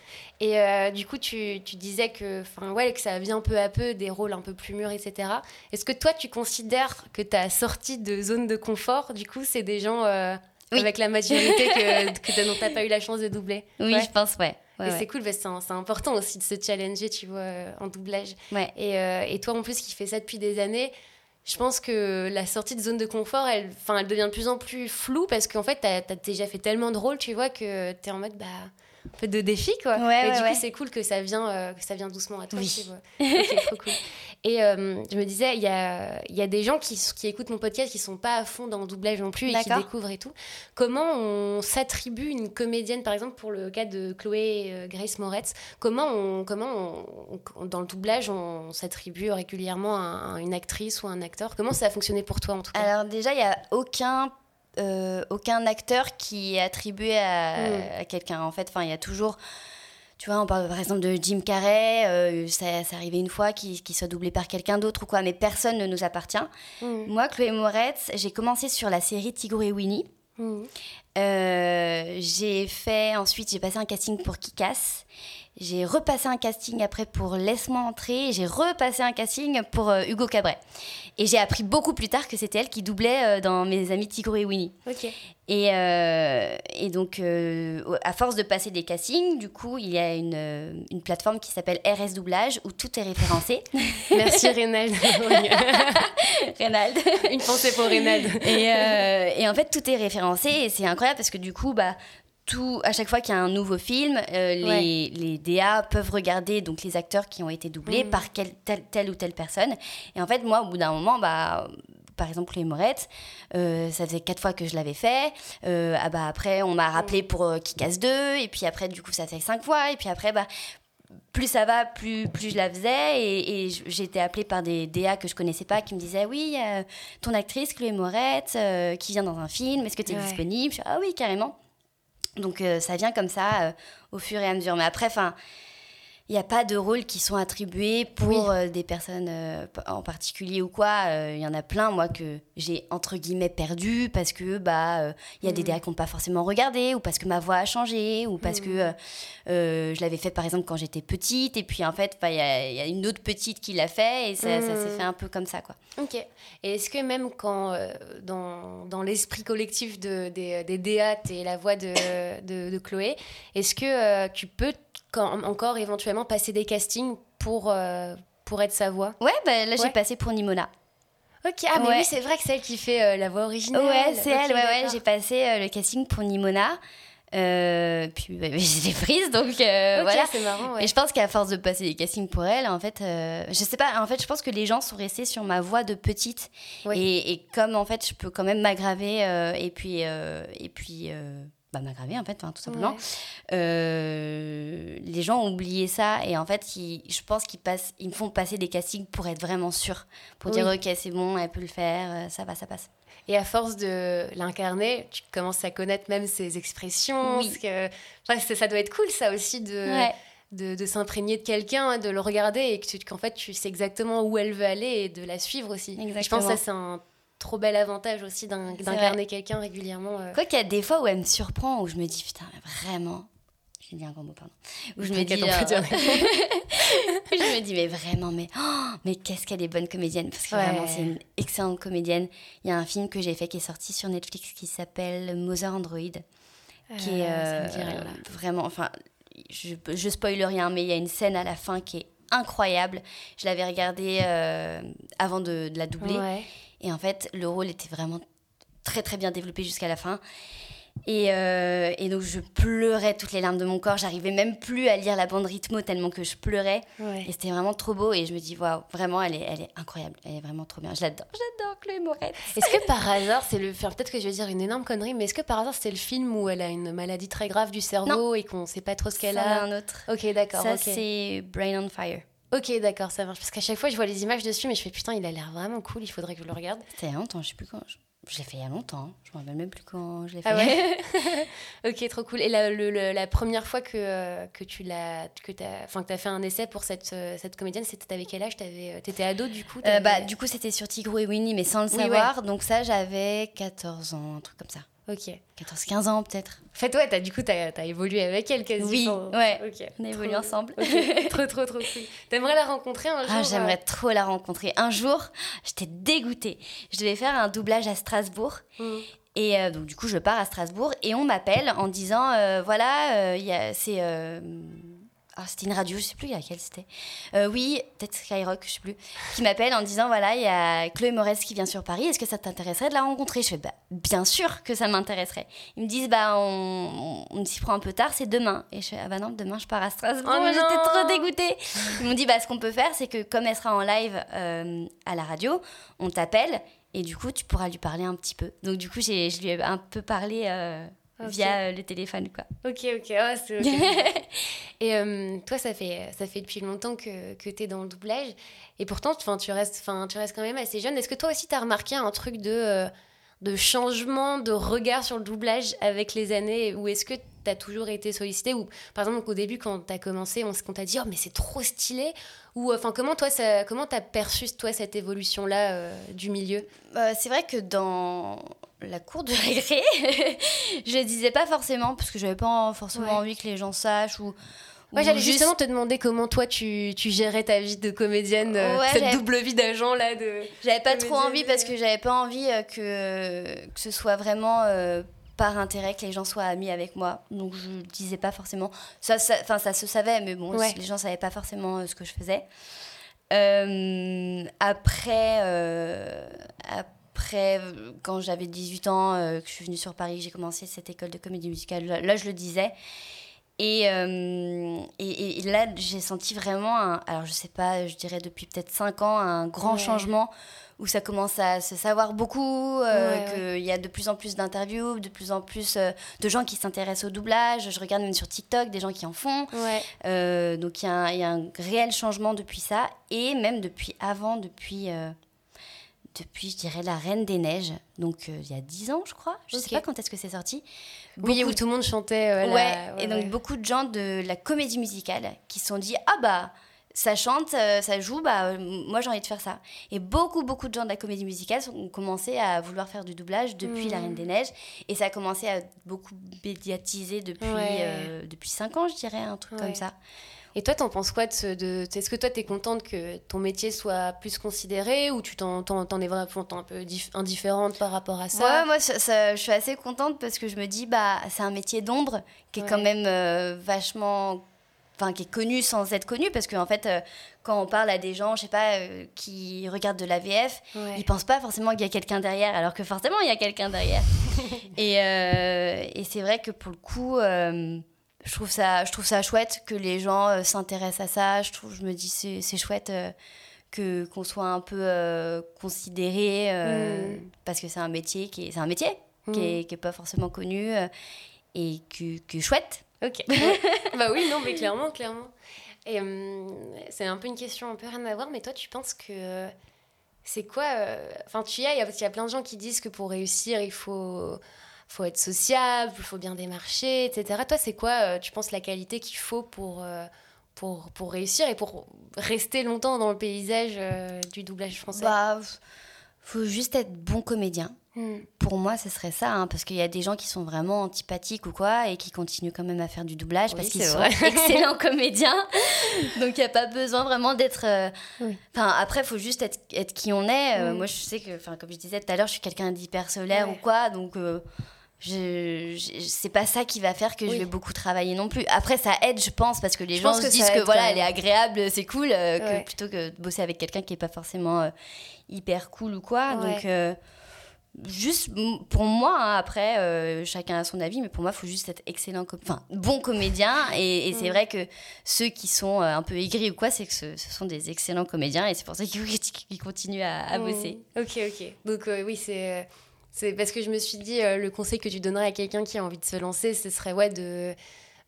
Et du coup, tu, tu disais que, ouais, que ça vient peu à peu des rôles un peu plus mûrs, etc. Est-ce que toi, tu considères que ta sortie de zone de confort, du coup, c'est des gens avec la maturité que, que dont tu n'as pas eu la chance de doubler Oui, je pense, ouais et c'est cool, c'est important aussi de se challenger, tu vois, euh, en doublage. Et, euh, et, toi, en plus, qui fais ça depuis des années, je pense que la sortie de zone de confort, elle, elle devient de plus en plus floue parce qu'en fait, tu as, déjà fait tellement de rôles, tu vois, que tu es en mode, bah, un peu de défi, quoi. et du coup, c'est cool que ça vient, euh, que ça vient doucement à toi, tu vois. trop cool. Et euh, je me disais, il y a, y a, des gens qui, qui, écoutent mon podcast qui sont pas à fond dans le doublage non plus et qui découvrent et tout. Comment on s'attribue une comédienne, par exemple, pour le cas de Chloé euh, Grace Moretz, comment, on, comment on, dans le doublage, on, s'attribue régulièrement à, une actrice ou un acteur? Comment ça a fonctionné pour toi, en tout cas? Alors déjà, il n'y a aucun euh, aucun acteur qui est attribué à, mm. à quelqu'un. En fait, enfin, il y a toujours tu vois, on parle par exemple de Jim Carrey, euh, ça, ça arrivait une fois qu'il soit doublé par quelqu'un d'autre ou quoi, mais personne ne nous appartient. Mm. Moi, Chloé Moretz, j'ai commencé sur la série Tigre et Winnie. Mm. Euh, j'ai fait ensuite, j'ai passé un casting pour Kikas. J'ai repassé un casting après pour Laisse-moi entrer, j'ai repassé un casting pour euh, Hugo Cabret. Et j'ai appris beaucoup plus tard que c'était elle qui doublait euh, dans Mes amis Tigrou et Winnie. Ok. Et, euh, et donc, à force de passer des castings, du coup, il y a une, une plateforme qui s'appelle RS Doublage où tout est référencé. Merci Reynald. Reynald. Une pensée pour Reynald. Et, et en fait, tout est référencé et c'est incroyable parce que du coup, bah, tout, à chaque fois qu'il y a un nouveau film, euh, les, Ouais. les DA peuvent regarder donc les acteurs qui ont été doublés Mhm. par quelle, telle, telle ou telle personne. Et en fait, moi, au bout d'un moment, bah, par exemple, les Morettes, euh, ça faisait quatre fois que je l'avais fait. Euh, ah bah, après, on m'a rappelé pour euh, qui casse deux. Et puis après, du coup, ça fait cinq fois. Et puis après, bah, plus ça va, plus, plus je la faisais. Et, et j- j'ai été appelée par des DA que je connaissais pas qui me disaient Oui, euh, ton actrice, Chloé Moretz, euh, qui vient dans un film, est-ce que tu es Ouais. disponible? Je dis, Ah oui, carrément. Donc euh, ça vient comme ça euh, au fur et à mesure. Mais après, enfin. Il n'y a pas de rôles qui sont attribués pour Oui. euh, des personnes euh, en particulier ou quoi. Euh, Il y en a plein, moi, que j'ai entre guillemets perdu parce que bah euh, il y a des Mhm. DA qui n'ont pas forcément regardé ou parce que ma voix a changé ou parce Mhm. que euh, euh, je l'avais fait par exemple quand j'étais petite et puis en fait il y, a- il y a une autre petite qui l'a fait et ça, ça s'est Mhm. fait un peu comme ça quoi. Ok. Et est-ce que même quand, euh, dans, dans l'esprit collectif de, des, des DA, t'es la voix de, de, de Chloé, est-ce que euh, tu peux quand, encore éventuellement passer des castings pour, euh, pour être sa voix Ouais bah, là j'ai passé pour Nimona. Ok, ah mais Ouais. oui, c'est vrai que c'est elle qui fait euh, la voix originale. Ouais c'est elle, ouais ouais j'ai passé euh, le casting pour Nimona. Euh, puis bah, j'étais prise donc euh, Ok, voilà. c'est marrant, ouais. Et je pense qu'à force de passer des castings pour elle, en fait, je sais pas, en fait, je pense que les gens sont restés sur ma voix de petite. Oui. Et, et comme, en fait, je peux quand même m'aggraver et puis, et puis bah, m'aggraver, en fait, hein, tout simplement. Ouais. Euh, les gens ont oublié ça et en fait, ils- je pense qu'ils passent, ils me font passer des castings pour être vraiment sûrs. Pour dire, ok, c'est bon, elle peut le faire, euh, ça va, ça passe. Et à force de l'incarner, tu commences à connaître même ses expressions. Oui. ce que... enfin, ça doit être cool, ça aussi, de, Ouais. de, de s'imprégner de quelqu'un, de le regarder et que tu- qu'en fait, tu sais exactement où elle veut aller et de la suivre aussi. Je pense Exactement. que ça, c'est un trop bel avantage aussi d'incarner quelqu'un régulièrement. euh. Quoi qu'il y a des fois où elle me surprend, où je me dis, putain, mais vraiment. J'ai dit un grand mot, pardon. Où je me dis, dire. je me dis, mais vraiment, mais, oh, mais qu'est-ce qu'elle est bonne comédienne. Parce que Ouais. vraiment, c'est une excellente comédienne. Il y a un film que j'ai fait qui est sorti sur Netflix qui s'appelle Mother Android. Qui est Euh, ça me dit euh, vraiment, enfin, je, je spoil rien, mais il y a une scène à la fin qui est incroyable. Je l'avais regardée euh, avant de, de la doubler. Ouais. Et en fait, le rôle était vraiment très très bien développé jusqu'à la fin. Et, euh, et donc je pleurais toutes les larmes de mon corps. J'arrivais même plus à lire la bande rythmo tellement que je pleurais. Ouais. Et c'était vraiment trop beau. Et je me dis, waouh, vraiment, elle est, elle est incroyable. Elle est vraiment trop bien. Je l'adore. J'adore Chloé Moretz. Est-ce que par hasard, c'est le. enfin, Peut-être que je vais dire une énorme connerie, mais est-ce que par hasard, c'est le film où elle a une maladie très grave du cerveau et qu'on sait pas trop ce qu'elle a un autre. Ok, d'accord. Ça, c'est Brain on Fire. Ok, d'accord, ça marche. Parce qu'à chaque fois, je vois les images dessus, mais je fais putain, il a l'air vraiment cool, il faudrait que je le regarde. C'était il y a longtemps. Je sais plus quand. Je, je l'ai fait il y a longtemps. hein. Je me rappelle même plus quand je l'ai fait. Ah ouais Ok, trop cool. Et la, le- le- la première fois que, euh, que tu l'as, que que t'as fait un essai pour cette, euh, cette comédienne, c'était avec quel âge? Euh, T'étais ado du coup Euh, bah, du coup, c'était sur Tigrou et Winnie, mais sans le Oui, ouais. savoir. Donc, ça, j'avais 14 ans, un truc comme ça. Ok. 14-15 ans, peut-être. En fait, ouais, t'as, du coup, t'as, as évolué avec elle quasi. Oui, ouais. Ok. On a évolué Trop- ensemble. trop, trop, trop cool. T'aimerais la rencontrer un jour Ah, j'aimerais euh, trop la rencontrer. Un jour, j'étais dégoûtée. Je devais faire un doublage à Strasbourg. hmm. Et euh, donc, du coup, je pars à Strasbourg et on m'appelle en disant euh, voilà, euh, c'est. Ah, c'était une radio, je sais plus laquelle c'était. Euh, oui, peut-être Skyrock, je sais plus. Qui m'appelle en disant voilà, il y a Chloé Moretz qui vient sur Paris, est-ce que ça t'intéresserait de la rencontrer? Je fais bah, bien sûr que ça m'intéresserait. Ils me disent bah, on, on s'y prend un peu tard, c'est demain. Et je fais ah bah non, demain je pars à Strasbourg, Oh j'étais trop dégoûtée. Ils m'ont dit bah, ce qu'on peut faire, c'est que comme elle sera en live euh, à la radio, on t'appelle et du coup, tu pourras lui parler un petit peu. Donc, du coup, je lui ai un peu parlé euh, Via euh, le téléphone, quoi. Ok, ok, ah, c'est ok. Et euh, toi, ça fait, ça fait depuis longtemps que, que tu es dans le doublage. Et pourtant, 'fin, tu restes, 'fin, tu restes quand même assez jeune. Est-ce que toi aussi, tu as remarqué un truc de, euh, de changement de regard sur le doublage avec les années? Ou est-ce que tu as toujours été sollicité? Ou par exemple, au début, quand tu as commencé, on, t'a dit « Oh, mais c'est trop stylé !» Ou enfin, comment toi, ça, comment tu as perçu, toi, cette évolution-là euh, du milieu? Euh, c'est vrai que dans la cour de récré, je le disais pas forcément parce que j'avais pas forcément Ouais. envie que les gens sachent ou, Moi, j'allais justement te demander comment toi tu, tu gérais ta vie de comédienne, euh, cette double vie d'agent là. De... J'avais pas trop envie parce que j'avais pas envie euh, que, que ce soit vraiment euh, par intérêt que les gens soient amis avec moi. Donc je disais pas forcément. Ça, enfin, ça, se savait, mais bon, les gens savaient pas forcément ce que je faisais. après, après, quand j'avais 18 ans, que je suis venue sur Paris, j'ai commencé cette école de comédie musicale. là je le disais. Euh, et, et, là, j'ai senti vraiment, un, alors je sais pas, je dirais depuis peut-être 5 ans, un grand changement où ça commence à se savoir beaucoup, euh, qu'il y a de plus en plus d'interviews, de plus en plus euh, de gens qui s'intéressent au doublage. Je regarde même sur TikTok des gens qui en font. donc il y, y, a un réel changement depuis ça, et même depuis avant, depuis depuis, je dirais, La Reine des Neiges, donc il y a 10 ans, je crois. Je ne sais pas quand est-ce que c'est sorti. Oui, où tout le monde chantait. Euh, ouais, et donc beaucoup de gens de la comédie musicale qui se sont dit Ah bah, ça chante, euh, ça joue, bah euh, moi j'ai envie de faire ça. Et beaucoup, beaucoup de gens de la comédie musicale ont commencé à vouloir faire du doublage depuis La Reine des Neiges. Et ça a commencé à beaucoup médiatiser depuis, depuis 5 ans, je dirais, un truc comme ça. Et toi, t'en penses quoi de, de Est-ce que toi, t'es contente que ton métier soit plus considéré ou tu t'en, es vraiment un peu indifférente par rapport à ça? Ouais, moi, je suis assez contente parce que je me dis, bah, c'est un métier d'ombre qui est quand même euh, vachement enfin qui est connu sans être connu parce qu'en en fait euh, quand on parle à des gens je sais pas euh, qui regardent de la VF ils ils pensent pas forcément qu'il y a quelqu'un derrière alors que forcément il y a quelqu'un derrière. Et, et c'est vrai que pour le coup je trouve ça je trouve ça chouette que les gens euh, s'intéressent à ça je trouve je me dis c'est c'est chouette euh, que qu'on soit un peu euh, considéré mm. parce que c'est un métier qui est c'est un métier qui, mm. est, qui est pas forcément connu et que, que chouette ok bah oui non mais clairement clairement et c'est un peu une question un peu rien à voir mais toi tu penses que c'est quoi enfin tu y as il y, y a plein de gens qui disent que pour réussir il faut faut être sociable, il faut bien démarcher, etc. Toi, c'est quoi, euh, tu penses, la qualité qu'il faut pour, euh, pour, pour réussir et pour rester longtemps dans le paysage euh, du doublage français? Bah, faut juste être bon comédien. Hmm. Pour moi, ce serait ça, hein, parce qu'il y a des gens qui sont vraiment antipathiques ou quoi, et qui continuent quand même à faire du doublage parce qu'ils sont excellents comédiens. Donc, il n'y a pas besoin vraiment d'être. Enfin, après, il faut juste être, être, qui on est. Hmm. Moi, je sais que, comme je disais tout à l'heure, je suis quelqu'un d'hyper solaire ou quoi, donc je, c'est pas ça qui va faire que je vais beaucoup travailler non plus. Après, ça aide, je pense, parce que les gens se disent que voilà, elle est agréable, c'est cool, euh, plutôt que de bosser avec quelqu'un qui est pas forcément euh, hyper cool ou quoi. Donc, euh, juste pour moi, hein, après, chacun a son avis, mais pour moi, il faut juste être excellent, enfin, bon comédien. Et, c'est vrai que ceux qui sont un peu aigris ou quoi, c'est que ce, sont des excellents comédiens et c'est pour ça qu'ils continuent à, à bosser. Ok, ok. Donc, oui, c'est c'est parce que je me suis dit, euh, le conseil que tu donnerais à quelqu'un qui a envie de se lancer, ce serait ouais, de,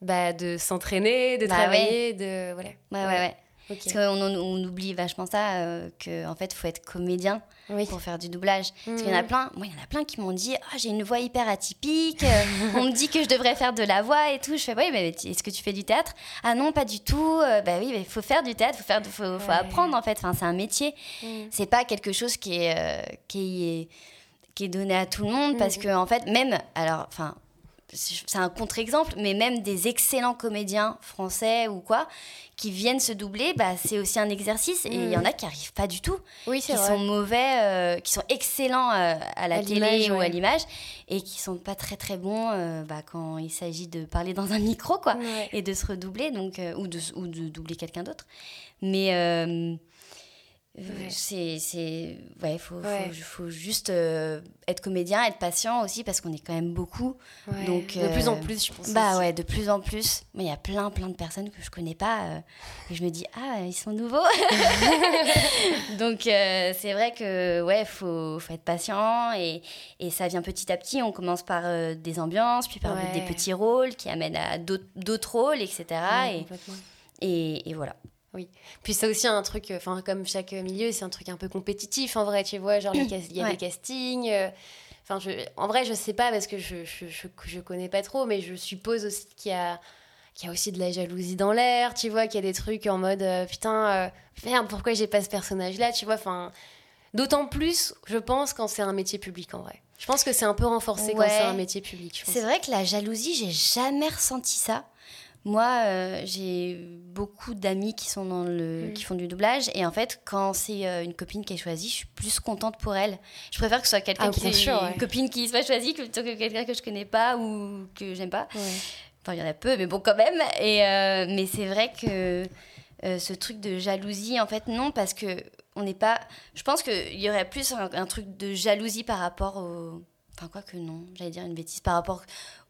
bah, de s'entraîner, de bah travailler, de. Voilà. Ouais, ouais, ouais. Parce qu'on on, oublie vachement ça, euh, qu'en fait, il faut être comédien pour faire du doublage. Parce qu'il y en a mmh. plein, moi, il y en a plein qui m'ont dit ah, j'ai une voix hyper atypique, euh, on me dit que je devrais faire de la voix et tout. Je fais Oui, mais est-ce que tu fais du théâtre Ah non, pas du tout. bah oui, il faut faire du théâtre, il faut, faut, faut apprendre en fait. Enfin, c'est un métier. Mmh. C'est pas quelque chose qui est. qui est qui est donné à tout le monde parce mm. que en fait même alors enfin c'est un contre-exemple, mais même des excellents comédiens français ou quoi, qui viennent se doubler, bah, c'est aussi un exercice. Et il y en mm. a qui n'arrivent pas du tout, oui, qui sont mauvais, euh, qui sont excellents euh, à la télé ou à l'image, et qui sont pas très très bons euh, bah, quand il s'agit de parler dans un micro, quoi, et de se redoubler, donc, ou, de, ou de doubler quelqu'un d'autre. Mais c'est c'est ouais faut, Faut, faut, juste euh, être comédien être patient aussi parce qu'on est quand même beaucoup. Donc de plus en euh, plus je pense bah ouais de plus en plus. Mais il y a plein plein de personnes que je connais pas euh, et je me dis ah ils sont nouveaux. Donc c'est vrai que ouais faut, faut être patient et, et, ça vient petit à petit. On commence par des ambiances puis par des petits rôles qui amènent à d'autres rôles etc et, et, et voilà oui. Puis c'est aussi un truc, enfin comme chaque milieu, c'est un truc un peu compétitif en vrai, tu vois, genre il y a des castings. Euh, enfin, je, en vrai, je sais pas parce que je, je, je, connais pas trop, mais je suppose aussi qu'il y a, qu'il y a aussi de la jalousie dans l'air, tu vois, qu'il y a des trucs en mode euh, putain, euh, merde, pourquoi j'ai pas ce personnage-là, tu vois, enfin. D'autant plus, je pense, quand c'est un métier public en vrai. Je pense que c'est un peu renforcé quand c'est un métier public. C'est vrai que la jalousie, j'ai jamais ressenti ça. Moi, euh, j'ai beaucoup d'amis qui sont dans le, qui font du doublage, et en fait, quand c'est euh, une copine qui est choisie, je suis plus contente pour elle. Je préfère que ce soit quelqu'un Ah, qui sûr, une ouais. copine qui soit choisie plutôt que quelqu'un que je connais pas ou que j'aime pas. Ouais. Enfin, il y en a peu, mais bon, quand même. Et, euh, mais c'est vrai que ce truc de jalousie, en fait, non, parce que on n'est pas. Je pense qu'il y aurait plus un, un truc de jalousie par rapport au. Enfin, quoi que non, j'allais dire une bêtise, par rapport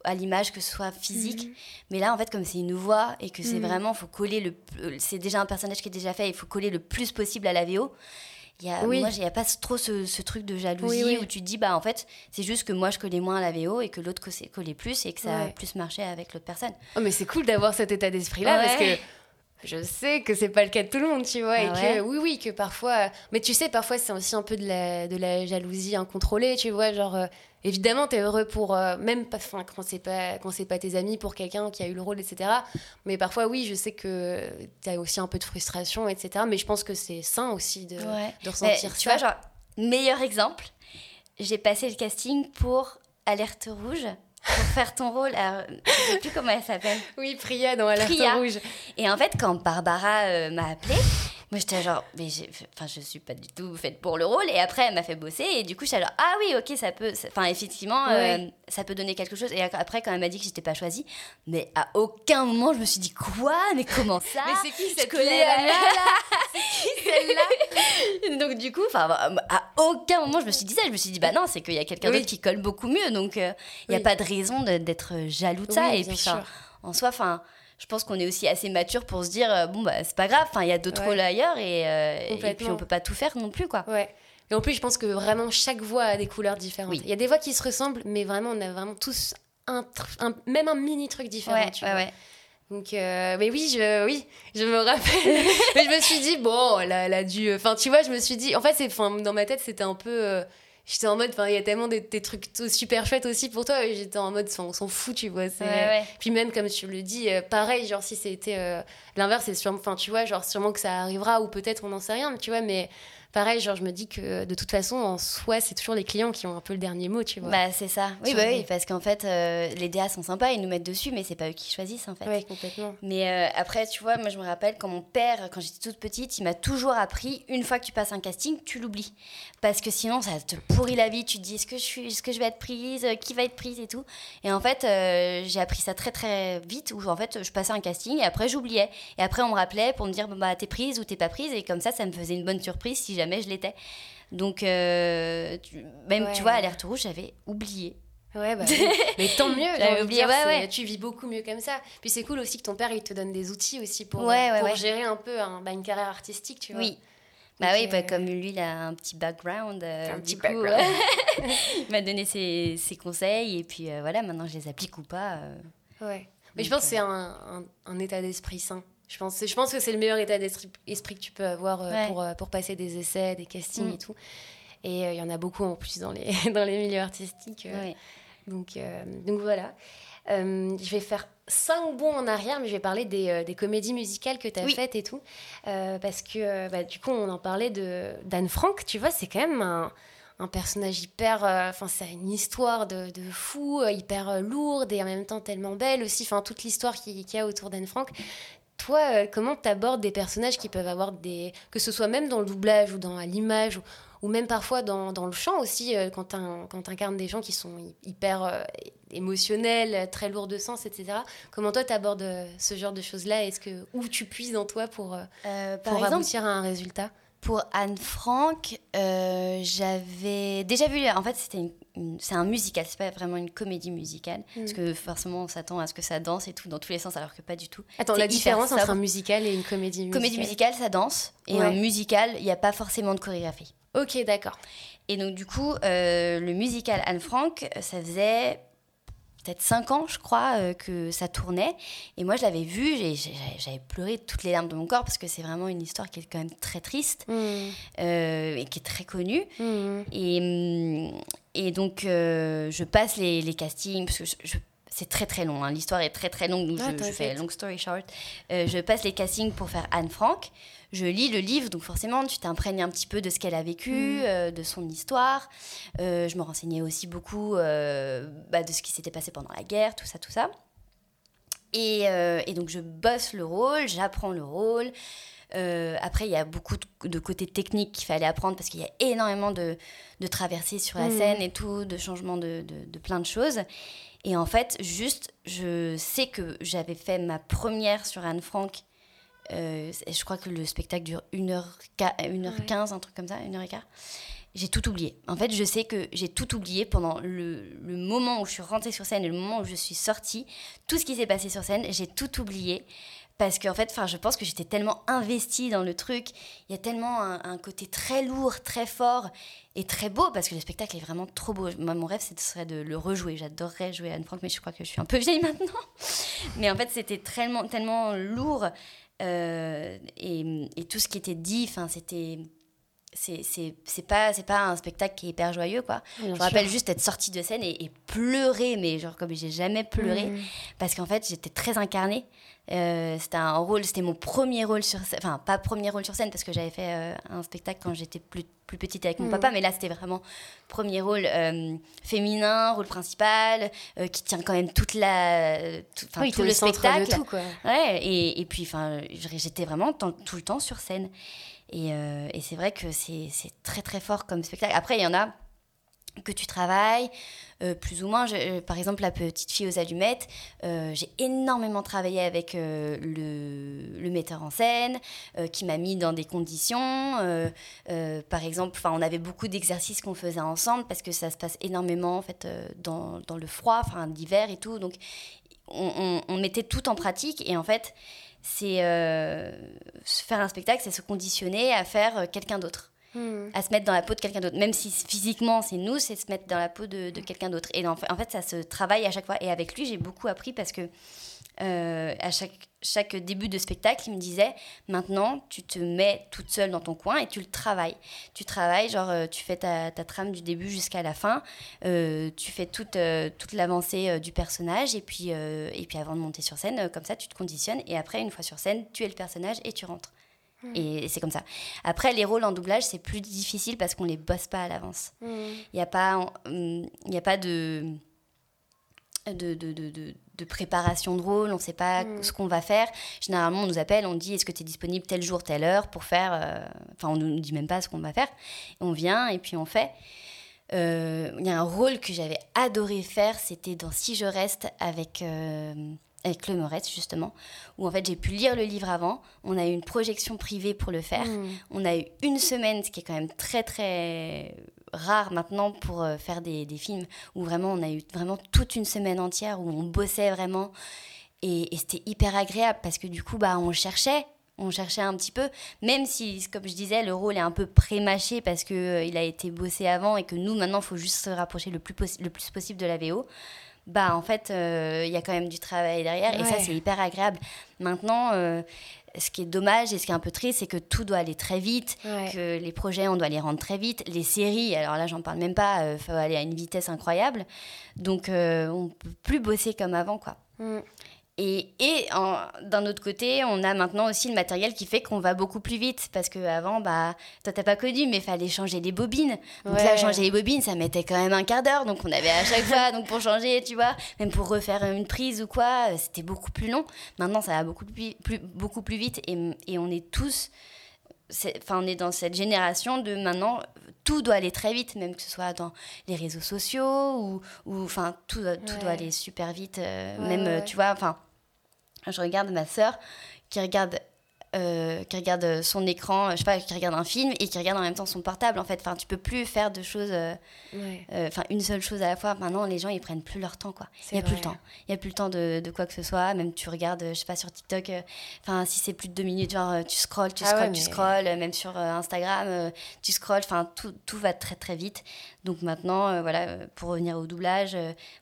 à l'image, que ce soit physique. Mais là, en fait, comme c'est une voix et que c'est Mhm. vraiment, faut coller le. euh, C'est déjà un personnage qui est déjà fait, il faut coller le plus possible à la VO. Il y a, Oui. Moi, il n'y a pas trop ce, ce truc de jalousie Oui, oui. où tu te dis, bah en fait, c'est juste que moi je collais moins à la VO et que l'autre co- collait plus et que ça a plus marché avec l'autre personne. Oh, mais c'est cool d'avoir cet état d'esprit-là parce que. Je sais que c'est pas le cas de tout le monde, tu vois. et Ah que, oui, oui, que parfois. Mais tu sais, parfois, c'est aussi un peu de la, de la jalousie incontrôlée, tu vois. Genre, euh, évidemment, t'es heureux pour. euh, même pas, enfin, quand c'est pas, quand pas tes amis, pour quelqu'un qui a eu le rôle, etc. Mais parfois, oui, je sais que t'as aussi un peu de frustration, etc. Mais je pense que c'est sain aussi de, Ouais. de Mais, ressentir tu ça. vois, genre, meilleur exemple, j'ai passé le casting pour Alerte Rouge pour faire ton rôle. Alors, je sais plus comment elle s'appelle. Oui, Priya dans Priya. Rouge. Et en fait, quand Barbara euh, m'a appelée, moi j'étais genre, mais enfin, je suis pas du tout faite pour le rôle. Et après, elle m'a fait bosser. Et du coup, j'étais genre, ah oui, ok, ça peut. Enfin, effectivement, euh, ça peut donner quelque chose. Et après, quand elle m'a dit que j'étais pas choisie, mais à aucun moment, je me suis dit, quoi? Mais comment ça? Mais c'est qui cette là, là Donc du coup, à aucun moment je me suis dit ça. Je me suis dit bah non, c'est qu'il y a quelqu'un Oui. d'autre qui colle beaucoup mieux. Donc euh, il n'y a Oui. pas de raison d'être jaloux de ça. Oui, et puis en soi, enfin, je pense qu'on est aussi assez mature pour se dire euh, bon bah c'est pas grave. Enfin, il y a d'autres Ouais. rôles ailleurs et, euh, et puis on peut pas tout faire non plus quoi. Ouais. Et en plus, je pense que vraiment chaque voix a des couleurs différentes. Oui. Il y a des voix qui se ressemblent, mais vraiment, on a vraiment tous un, un- même un mini truc différent. Ouais, tu ouais, vois. ouais. Donc, euh, mais oui, je, oui, je me rappelle. mais je me suis dit, bon, elle a, elle a dû. Enfin, tu vois, je me suis dit. En fait, c'est, dans ma tête, c'était un peu. euh, J'étais en mode, il y a tellement des, des trucs super chouettes aussi pour toi. J'étais en mode, on s'en fout, tu vois. Ouais, ouais. Puis même, comme tu le dis, euh, pareil, genre, si c'était euh, l'inverse, c'est sûrement. Enfin, tu vois, genre, sûrement que ça arrivera, ou peut-être on n'en sait rien, tu vois, mais pareil, genre, je me dis que de toute façon, en soi, c'est toujours les clients qui ont un peu le dernier mot, tu vois. Bah c'est ça. Oui, bah oui, parce qu'en fait euh, les DA sont sympas, ils nous mettent dessus, mais c'est pas eux qui choisissent en fait. ouais, complètement. Mais euh, après, tu vois, moi je me rappelle quand mon père, quand j'étais toute petite, il m'a toujours appris une fois que tu passes un casting, tu l'oublies. Parce que sinon, ça te pourrit la vie. Tu te dis, est-ce que je, suis, est-ce que je vais être prise Euh, Qui va être prise et tout. Et en fait, euh, j'ai appris ça très très vite où en fait, je passais un casting et après, j'oubliais. Et après, on me rappelait pour me dire, bah, t'es prise ou t'es pas prise. Et comme ça, ça me faisait une bonne surprise si jamais je l'étais. Donc, euh, tu- même, Ouais. tu vois, Alerte Rouge, j'avais oublié. Ouais, bah, oui. mais tant mieux. J'avais oublié, ouais, ouais. Tu vis beaucoup mieux comme ça. Puis c'est cool aussi que ton père, il te donne des outils aussi pour, pour gérer un peu bah, une carrière artistique, tu vois. Oui. Bah oui, bah, euh, comme lui, il a un petit background. euh, Un petit coup, background. il m'a donné ses, ses conseils et puis euh, voilà, maintenant je les applique ou pas. euh. Ouais. Mais je pense que c'est un, un- un état d'esprit sain. Je pense, je pense que c'est le meilleur état d'esprit esprit que tu peux avoir euh, Ouais. pour, euh, pour passer des essais, des castings Mm. et tout. Et euh, il y en a beaucoup en plus dans les, dans les milieux artistiques. euh. Ouais. Donc, euh, donc voilà. Euh, je vais faire cinq bons en arrière, mais je vais parler des, euh, des comédies musicales que tu as Oui. faites et tout. Euh, parce que, euh, bah, du coup, on en parlait de d'Anne Frank, tu vois, c'est quand même un, un personnage hyper. euh, Enfin, c'est une histoire de, de fou, euh, hyper euh, lourde et en même temps tellement belle aussi. Enfin, toute l'histoire qui- qu'il y a autour d'Anne Frank. Toi, euh, comment tu abordes des personnages qui peuvent avoir des. que ce soit même dans le doublage ou dans l'image ou, ou même parfois dans, dans le chant aussi, euh, quand tu incarnes des gens qui sont hy- hyper euh, émotionnels, très lourds de sens, etc. Comment toi, tu abordes ce genre de choses-là? Est-ce que Où tu puises en toi pour, euh, par pour exemple, aboutir à un résultat? pour Anne Frank, euh, j'avais déjà vu. En fait, c'était une- c'est un musical, c'est pas vraiment une comédie musicale. Mm. Parce que forcément, on s'attend à ce que ça danse et tout dans tous les sens, alors que pas du tout. Attends, la différence entre un musical et une comédie musicale Comédie musicale, ça danse. Et Ouais. un musical, il n'y a pas forcément de chorégraphie. Ok, d'accord. Et donc, du coup, euh, le musical Anne Frank, ça faisait peut-être 5 ans, je crois, euh, que ça tournait. Et moi, je l'avais vu, j'avais pleuré toutes les larmes de mon corps parce que c'est vraiment une histoire qui est quand même très triste Hmm, euh, et qui est très connue. hmm. Et, hum, et donc, euh, je passe les, les castings parce que je- je- c'est très très long. hein. L'histoire est très très longue, donc Ah, je, fais long story short. Euh, je passe les castings pour faire Anne Frank. Je lis le livre, donc forcément, tu t'imprègnes un petit peu de ce qu'elle a vécu, Mm. euh, de son histoire. Euh, je me renseignais aussi beaucoup bah, de ce qui s'était passé pendant la guerre, tout ça, tout ça. Et, et donc je bosse le rôle, j'apprends le rôle. Euh, après, il y a beaucoup de, côté technique qu'il fallait apprendre parce qu'il y a énormément de, de traversées sur la mmh. scène et tout, de changements de, de, plein de choses. Et en fait, juste, je sais que j'avais fait ma première sur Anne Frank. Euh, je crois que le spectacle dure 1h, 1h15, un truc comme ça, 1h15. J'ai tout oublié. En fait, je sais que j'ai tout oublié pendant le, le, moment où je suis rentrée sur scène et le moment où je suis sortie. Tout ce qui s'est passé sur scène, j'ai tout oublié parce qu'en fait, enfin, je pense que j'étais tellement investie dans le truc. Il y a tellement un, côté très lourd, très fort et très beau parce que le spectacle est vraiment trop beau. Moi, mon rêve, ce serait de le rejouer. J'adorerais jouer Anne Frank, mais je crois que je suis un peu vieille maintenant. mais en fait, c'était tellement, tellement lourd euh, et, et, tout ce qui était dit, enfin, c'était c'est pas c'est pas un spectacle qui est hyper joyeux quoi je me rappelle juste être sortie de scène et, pleurer mais genre comme j'ai jamais pleuré mmh. parce qu'en fait j'étais très incarnée euh, c'était un rôle c'était mon premier rôle sur scène enfin pas premier rôle sur scène parce que j'avais fait euh, un spectacle quand j'étais plus plus petite avec mon mmh. papa mais là c'était vraiment premier rôle euh, féminin rôle principal qui tient quand même toute la tout, tout le, spectacle tout, quoi. ouais et, et puis enfin j'étais vraiment tout le temps sur scène euh, et, c'est vrai que c'est très très fort comme spectacle. Après, il y en a que tu travailles, euh, plus ou moins. Euh, par exemple, La petite fille aux allumettes, j'ai énormément travaillé avec le, metteur en scène, qui m'a mis dans des conditions. par exemple, on avait beaucoup d'exercices qu'on faisait ensemble, parce que ça se passe énormément en fait, dans, dans le froid, l'hiver et tout. Donc, on, on, mettait tout en pratique, et en fait c'est euh, faire un spectacle, c'est se conditionner à faire euh, quelqu'un d'autre. Hmm. à se mettre dans la peau de quelqu'un d'autre. Même si physiquement c'est nous, c'est se mettre dans la peau de, quelqu'un d'autre. Et en fait, ça se travaille à chaque fois. Et avec lui, j'ai beaucoup appris parce que euh, à chaque, chaque début de spectacle, il me disait maintenant, tu te mets toute seule dans ton coin et tu le travailles. Tu travailles, genre, tu fais ta, ta trame du début jusqu'à la fin, tu fais toute, toute l'avancée du personnage et puis, et puis avant de monter sur scène, comme ça, tu te conditionnes et après, une fois sur scène, tu es le personnage et tu rentres. Hmm. Et c'est comme ça. Après, les rôles en doublage, c'est plus difficile parce qu'on les bosse pas à l'avance. Hmm. Il n'y a, pas, il a pas de, de, de, de, de préparation de rôle, on ne sait pas hmm. ce qu'on va faire. Généralement, on nous appelle, on dit est-ce que tu es disponible tel jour, telle heure pour faire. Euh, enfin, on ne nous dit même pas ce qu'on va faire. On vient et puis on fait. Euh, il y a un rôle que j'avais adoré faire, c'était dans Si je reste avec. Euh, avec le Moretz justement, où en fait j'ai pu lire le livre avant. On a eu une projection privée pour le faire. Hmm. On a eu une semaine, ce qui est quand même très très rare maintenant pour euh, faire des, des, films, où vraiment on a eu vraiment toute une semaine entière où on bossait vraiment. Et, c'était hyper agréable parce que du coup, bah, on cherchait on cherchait un petit peu, même si, comme je disais, le rôle est un peu pré-mâché parce qu'il euh, il a été bossé avant et que nous, maintenant, il faut juste se rapprocher le plus, le plus possible de la VO bah en fait, euh, il y a quand même du travail derrière et ça, c'est hyper agréable. Maintenant, euh, ce qui est dommage et ce qui est un peu triste, c'est que tout doit aller très vite, que les projets, on doit les rendre très vite. Les séries, alors là, j'en parle même pas, il euh, faut aller à une vitesse incroyable. Donc, on peut plus bosser comme avant, quoi. Mm. Et, et d'un autre côté, on a maintenant aussi le matériel qui fait qu'on va beaucoup plus vite. Parce qu'avant, bah, toi, t'as pas connu, mais il fallait changer les bobines. Donc là, changer les bobines, ça mettait quand même un quart d'heure. Donc on avait à chaque fois, donc pour changer, tu vois, même pour refaire une prise ou quoi, euh, c'était beaucoup plus long. Maintenant, ça va beaucoup plus, beaucoup plus vite. Et, et on est tous. Enfin, on est dans cette génération de maintenant, tout doit aller très vite, même que ce soit dans les réseaux sociaux ou, enfin, tout, tout doit aller super vite. Euh, même, tu vois, enfin, je regarde ma sœur qui regarde euh, qui regarde son écran, je sais pas, qui regarde un film et qui regarde en même temps son portable en fait. Enfin, tu peux plus faire de choses, euh, euh, enfin une seule chose à la fois. Maintenant, les gens ils prennent plus leur temps quoi. Il y a plus le temps. Il y a plus le temps de, de, quoi que ce soit. Même tu regardes, je sais pas sur TikTok, enfin si c'est plus de deux minutes, genre tu scrolls, tu ah scrolls, tu scrolls. Même sur Instagram, tu scrolls. Enfin tout, tout va très très vite. Donc maintenant, voilà, pour revenir au doublage,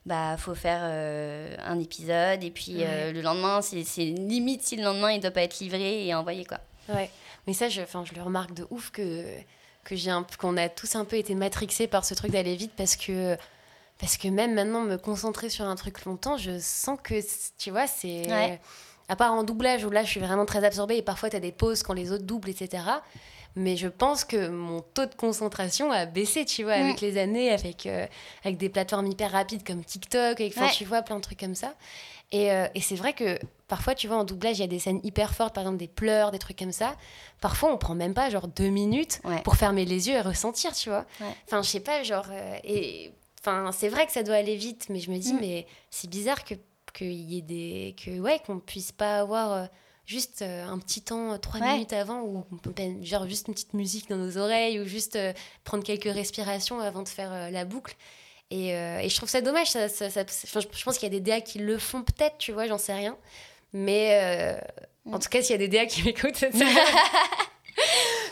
bah faut faire un épisode et puis le lendemain, c'est limite si le lendemain il doit pas être livré et envoyé quoi. Ouais, mais ça, je, je le remarque de ouf que que j'ai qu'on a tous un peu été matrixés par ce truc d'aller vite parce que parce que même maintenant me concentrer sur un truc longtemps, je sens que tu vois c'est à part en doublage où là je suis vraiment très absorbée et parfois tu as des pauses quand les autres doublent etc. mais je pense que mon taux de concentration a baissé, tu vois, avec mm. les années, avec, euh, avec des plateformes hyper rapides comme TikTok, et tu vois, plein de trucs comme ça. Et, euh, et c'est vrai que parfois, tu vois, en doublage, il y a des scènes hyper fortes, par exemple des pleurs, des trucs comme ça. Parfois, on prend même pas genre deux minutes pour fermer les yeux et ressentir, tu vois. Enfin, je sais pas, genre. Euh, et enfin, c'est vrai que ça doit aller vite, mais je me dis, mm. mais c'est bizarre que qu'il y ait des. que, ouais, qu'on puisse pas avoir juste euh, un petit temps, euh, trois minutes avant, ou genre juste une petite musique dans nos oreilles, ou juste euh, prendre quelques respirations avant de faire la boucle. Et, et, je trouve ça dommage. Ça, ça, je pense qu'il y a des DA qui le font peut-être, tu vois, j'en sais rien. Mais en mm. tout cas, s'il y a des DA qui m'écoutent,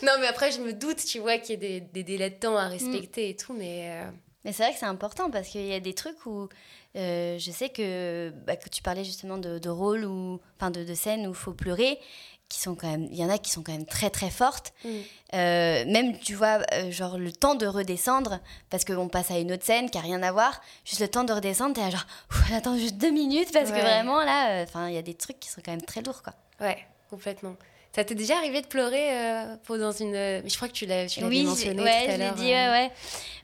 non, mais après, je me doute, tu vois, qu'il y a des, des, délais de temps à respecter mm. et tout, mais... Mais c'est vrai que c'est important parce qu'il y a des trucs où euh, je sais que, bah, que tu parlais justement de, de rôles ou enfin de, de scènes où il faut pleurer qui sont quand même il y en a qui sont quand même très très fortes mm. euh, même tu vois euh, genre le temps de redescendre parce qu'on passe à une autre scène qui a rien à voir juste le temps de redescendre t'es genre attends juste deux minutes parce que vraiment là enfin il y a des trucs qui sont quand même très lourds quoi ouais complètement ça t'est déjà arrivé de pleurer dans une. Mais je crois que tu l'as oui, mentionné ouais, tout à l'heure. Oui, dit, ouais, ouais.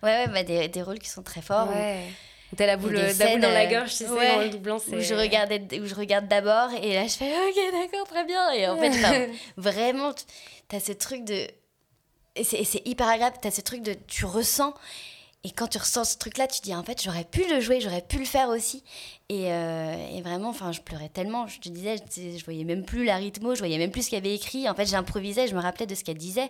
Ouais, ouais bah, des, des, rôles qui sont très forts. Ouais. T'as la boule, la boule dans la gorge, tu sais, dans le doublant. Où je, regardais, où je regarde d'abord et là je fais ok, d'accord, très bien. Et en fait, vraiment, t'as ce truc de. Et c'est hyper agréable, t'as ce truc de. Tu ressens. Et quand tu ressens ce truc-là, tu dis en fait, j'aurais pu le jouer, j'aurais pu le faire aussi. Et, euh, et, vraiment, enfin, je pleurais tellement. Je te disais, je, je, voyais même plus la rythmo, je voyais même plus ce qu'elle avait écrit. En fait, j'improvisais, je me rappelais de ce qu'elle disait.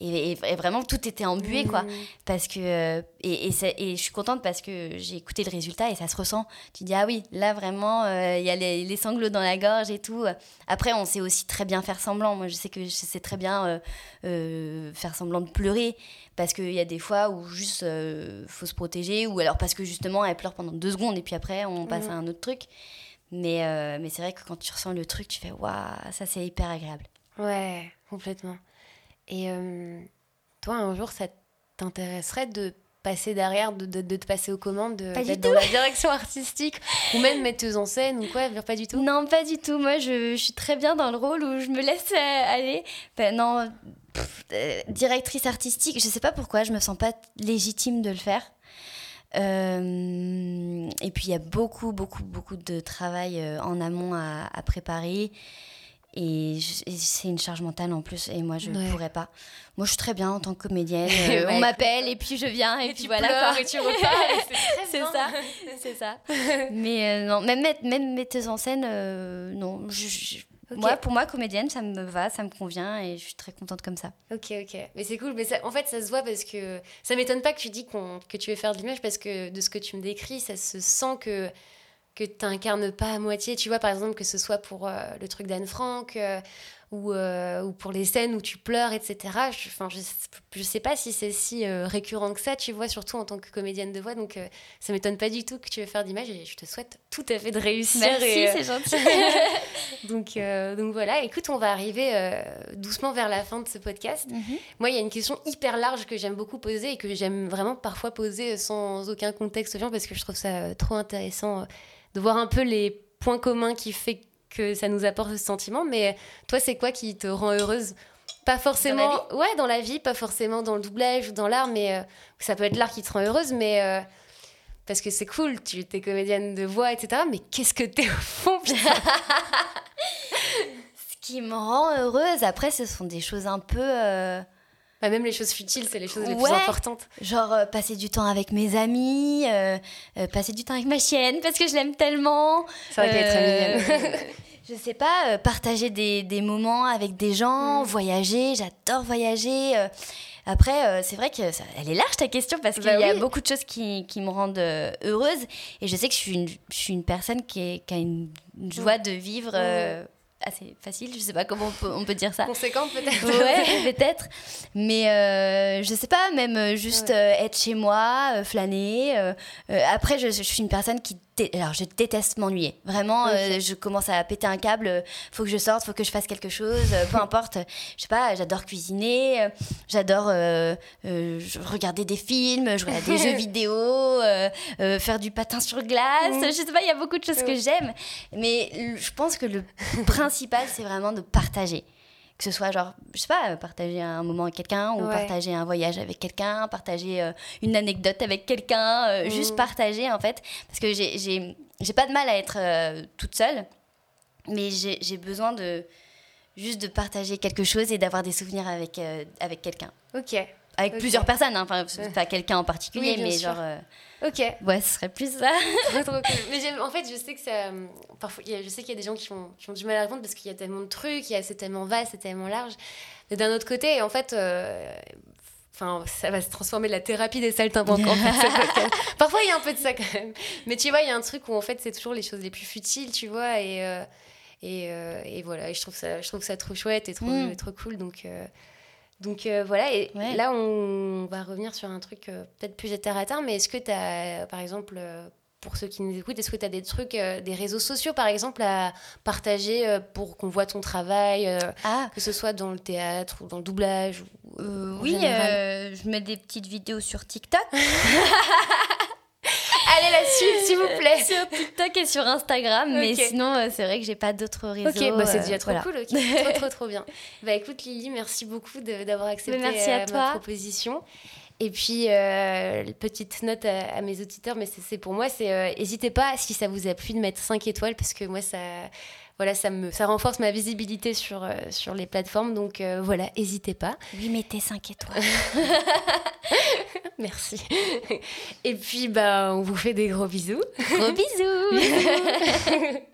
Et, et, vraiment, tout était embué, quoi. Mmh. Parce que. Euh, et, je suis contente parce que j'ai écouté le résultat et ça se ressent. Tu dis, ah oui, là, vraiment, euh, il y a les, les, sanglots dans la gorge et tout. Après, on sait aussi très bien faire semblant. Moi, je sais que je sais très bien faire semblant de pleurer. Parce qu'il y a des fois où juste, il faut se protéger. Ou alors parce que justement, elle pleure pendant deux secondes et puis après, on passe à un autre truc. Mais, euh, mais c'est vrai que quand tu ressens le truc, tu fais waouh, ça c'est hyper agréable. Ouais, complètement. Et euh, toi, un jour, ça t'intéresserait de passer derrière, de, de, te passer aux commandes, d'être dans la direction artistique ou même metteuse en scène ou quoi Pas du tout? Non, pas du tout. Moi, je, je suis très bien dans le rôle où je me laisse euh, aller. Ben, non, directrice artistique, je sais pas pourquoi, je me sens pas légitime de le faire. Euh, et puis il y a beaucoup, beaucoup, beaucoup de travail euh, en amont à, préparer. Et, c'est une charge mentale en plus. Et moi, je ne pourrais pas. Moi, je suis très bien en tant que comédienne. Euh, on m'appelle et puis je viens et, puis voilà. et tu repars. c'est ça. C'est ça. Mais non, même, même metteuse en scène, non. Je, moi, pour moi, comédienne, ça me va, ça me convient et je suis très contente comme ça. Ok, ok. Mais c'est cool. Mais en fait, ça se voit parce que ça m'étonne pas que tu dis que tu veux faire de l'image parce que de ce que tu me décris, ça se sent que que tu n'incarnes pas à moitié. Tu vois, par exemple, que ce soit pour euh, le truc d'Anne Frank euh, ou, euh, ou, pour les scènes où tu pleures, etc. Enfin, je, je, sais pas si c'est si récurrent que ça, tu vois, surtout en tant que comédienne de voix. Donc, ça m'étonne pas du tout que tu veux faire d'image et je te souhaite tout à fait de réussir. Merci, c'est gentil. donc, donc voilà, écoute, on va arriver doucement vers la fin de ce podcast. Mhm. Moi, il y a une question hyper large que j'aime beaucoup poser et que j'aime vraiment parfois poser sans aucun contexte aux gens parce que je trouve ça trop intéressant de voir un peu les points communs qui fait que ça nous apporte ce sentiment. Mais toi, c'est quoi qui te rend heureuse? Pas forcément. Dans la vie ouais, dans la vie, pas forcément dans le doublage ou dans l'art, mais euh, ça peut être l'art qui te rend heureuse, mais. Euh, parce que c'est cool, tu es comédienne de voix, etc. Mais qu'est-ce que t'es au fond Ce qui me rend heureuse, après, ce sont des choses un peu. Euh, même les choses futiles, c'est les choses les plus importantes. Genre euh, passer du temps avec mes amis, euh, euh, passer du temps avec ma chienne parce que je l'aime tellement. Vrai qu'elle est très mignonne. je sais pas, partager des, des, moments avec des gens, mm. voyager, j'adore voyager. Après, c'est vrai qu'elle est large ta question parce qu'il bah y a beaucoup de choses qui, qui me rendent heureuse. Et je sais que je suis une, je suis une personne qui, est, qui a une, joie de vivre mm assez facile, je sais pas comment on peut, dire ça. Conséquent peut-être. Ouais, peut-être. Mais euh, je sais pas, même euh, juste euh, être chez moi, euh, flâner. après, je, je, suis une personne qui alors je déteste m'ennuyer. Vraiment, euh, je commence à péter un câble. Euh, faut que je sorte, faut que je fasse quelque chose. Euh, peu importe. Je sais pas. J'adore cuisiner. J'adore regarder des films, jouer à des jeux vidéo, faire du patin sur glace. Mm. Je sais pas. Il y a beaucoup de choses que j'aime. Mais je pense que le principal, c'est vraiment de partager Que ce soit genre, je sais pas, partager un moment avec quelqu'un ou Ouais. partager un voyage avec quelqu'un, partager euh, une anecdote avec quelqu'un, euh, Mhm. juste partager en fait. Parce que j'ai- pas de mal à être euh, toute seule, mais j'ai besoin de juste de partager quelque chose et d'avoir des souvenirs avec, avec quelqu'un. Ok, Avec plusieurs personnes, hein, enfin, pas quelqu'un en particulier, Oui, mais sûr. genre. Ok. ouais, ce serait plus ça. Trop, trop cool. Mais en fait, je sais que ça. euh, Parfois, je sais qu'il y a des gens qui ont, qui ont du mal à répondre parce qu'il y a tellement de trucs, c'est tellement vaste, c'est tellement large. Mais d'un autre côté, en fait. euh, Enfin, ça va se transformer la thérapie des saltimbanques en fait. Parfois, il y a un peu de ça quand même. Mais tu vois, il y a un truc où en fait, c'est toujours les choses les plus futiles, tu vois. Et, euh, et, euh, et voilà, et je trouve ça, je trouve ça trop chouette et trop, Mm. trop cool. Donc, donc euh, voilà. Et Ouais. là, on va revenir sur un truc euh, peut-être plus terre à terre. Mais est-ce que tu as, par exemple, euh, pour ceux qui nous écoutent, est-ce que tu as des trucs, euh, des réseaux sociaux par exemple, à partager euh, pour qu'on voit ton travail, euh, Ah, que ce soit dans le théâtre ou dans le doublage ou- Euh, oui, euh, je mets des petites vidéos sur TikTok. Allez la suite, s'il vous plaît. sur TikTok et sur Instagram, mais sinon, euh, c'est vrai que j'ai pas d'autres réseaux. Ok, bah c'est euh, déjà trop voilà. cool, ok. trop trop trop bien. Bah écoute Lily, merci beaucoup d'avoir accepté merci à euh, toi. ma proposition. Et puis, euh, petite note à, à mes auditeurs, mais c'est pour moi, c'est euh, n'hésitez pas, si ça vous a plu, de mettre 5 étoiles, parce que moi, ça, voilà, ça, me, ça renforce ma visibilité sur, euh, sur les plateformes. Donc euh, voilà, n'hésitez pas. Oui, mettez 5 étoiles. Merci. Et puis, bah, on vous fait des gros bisous. Gros bisous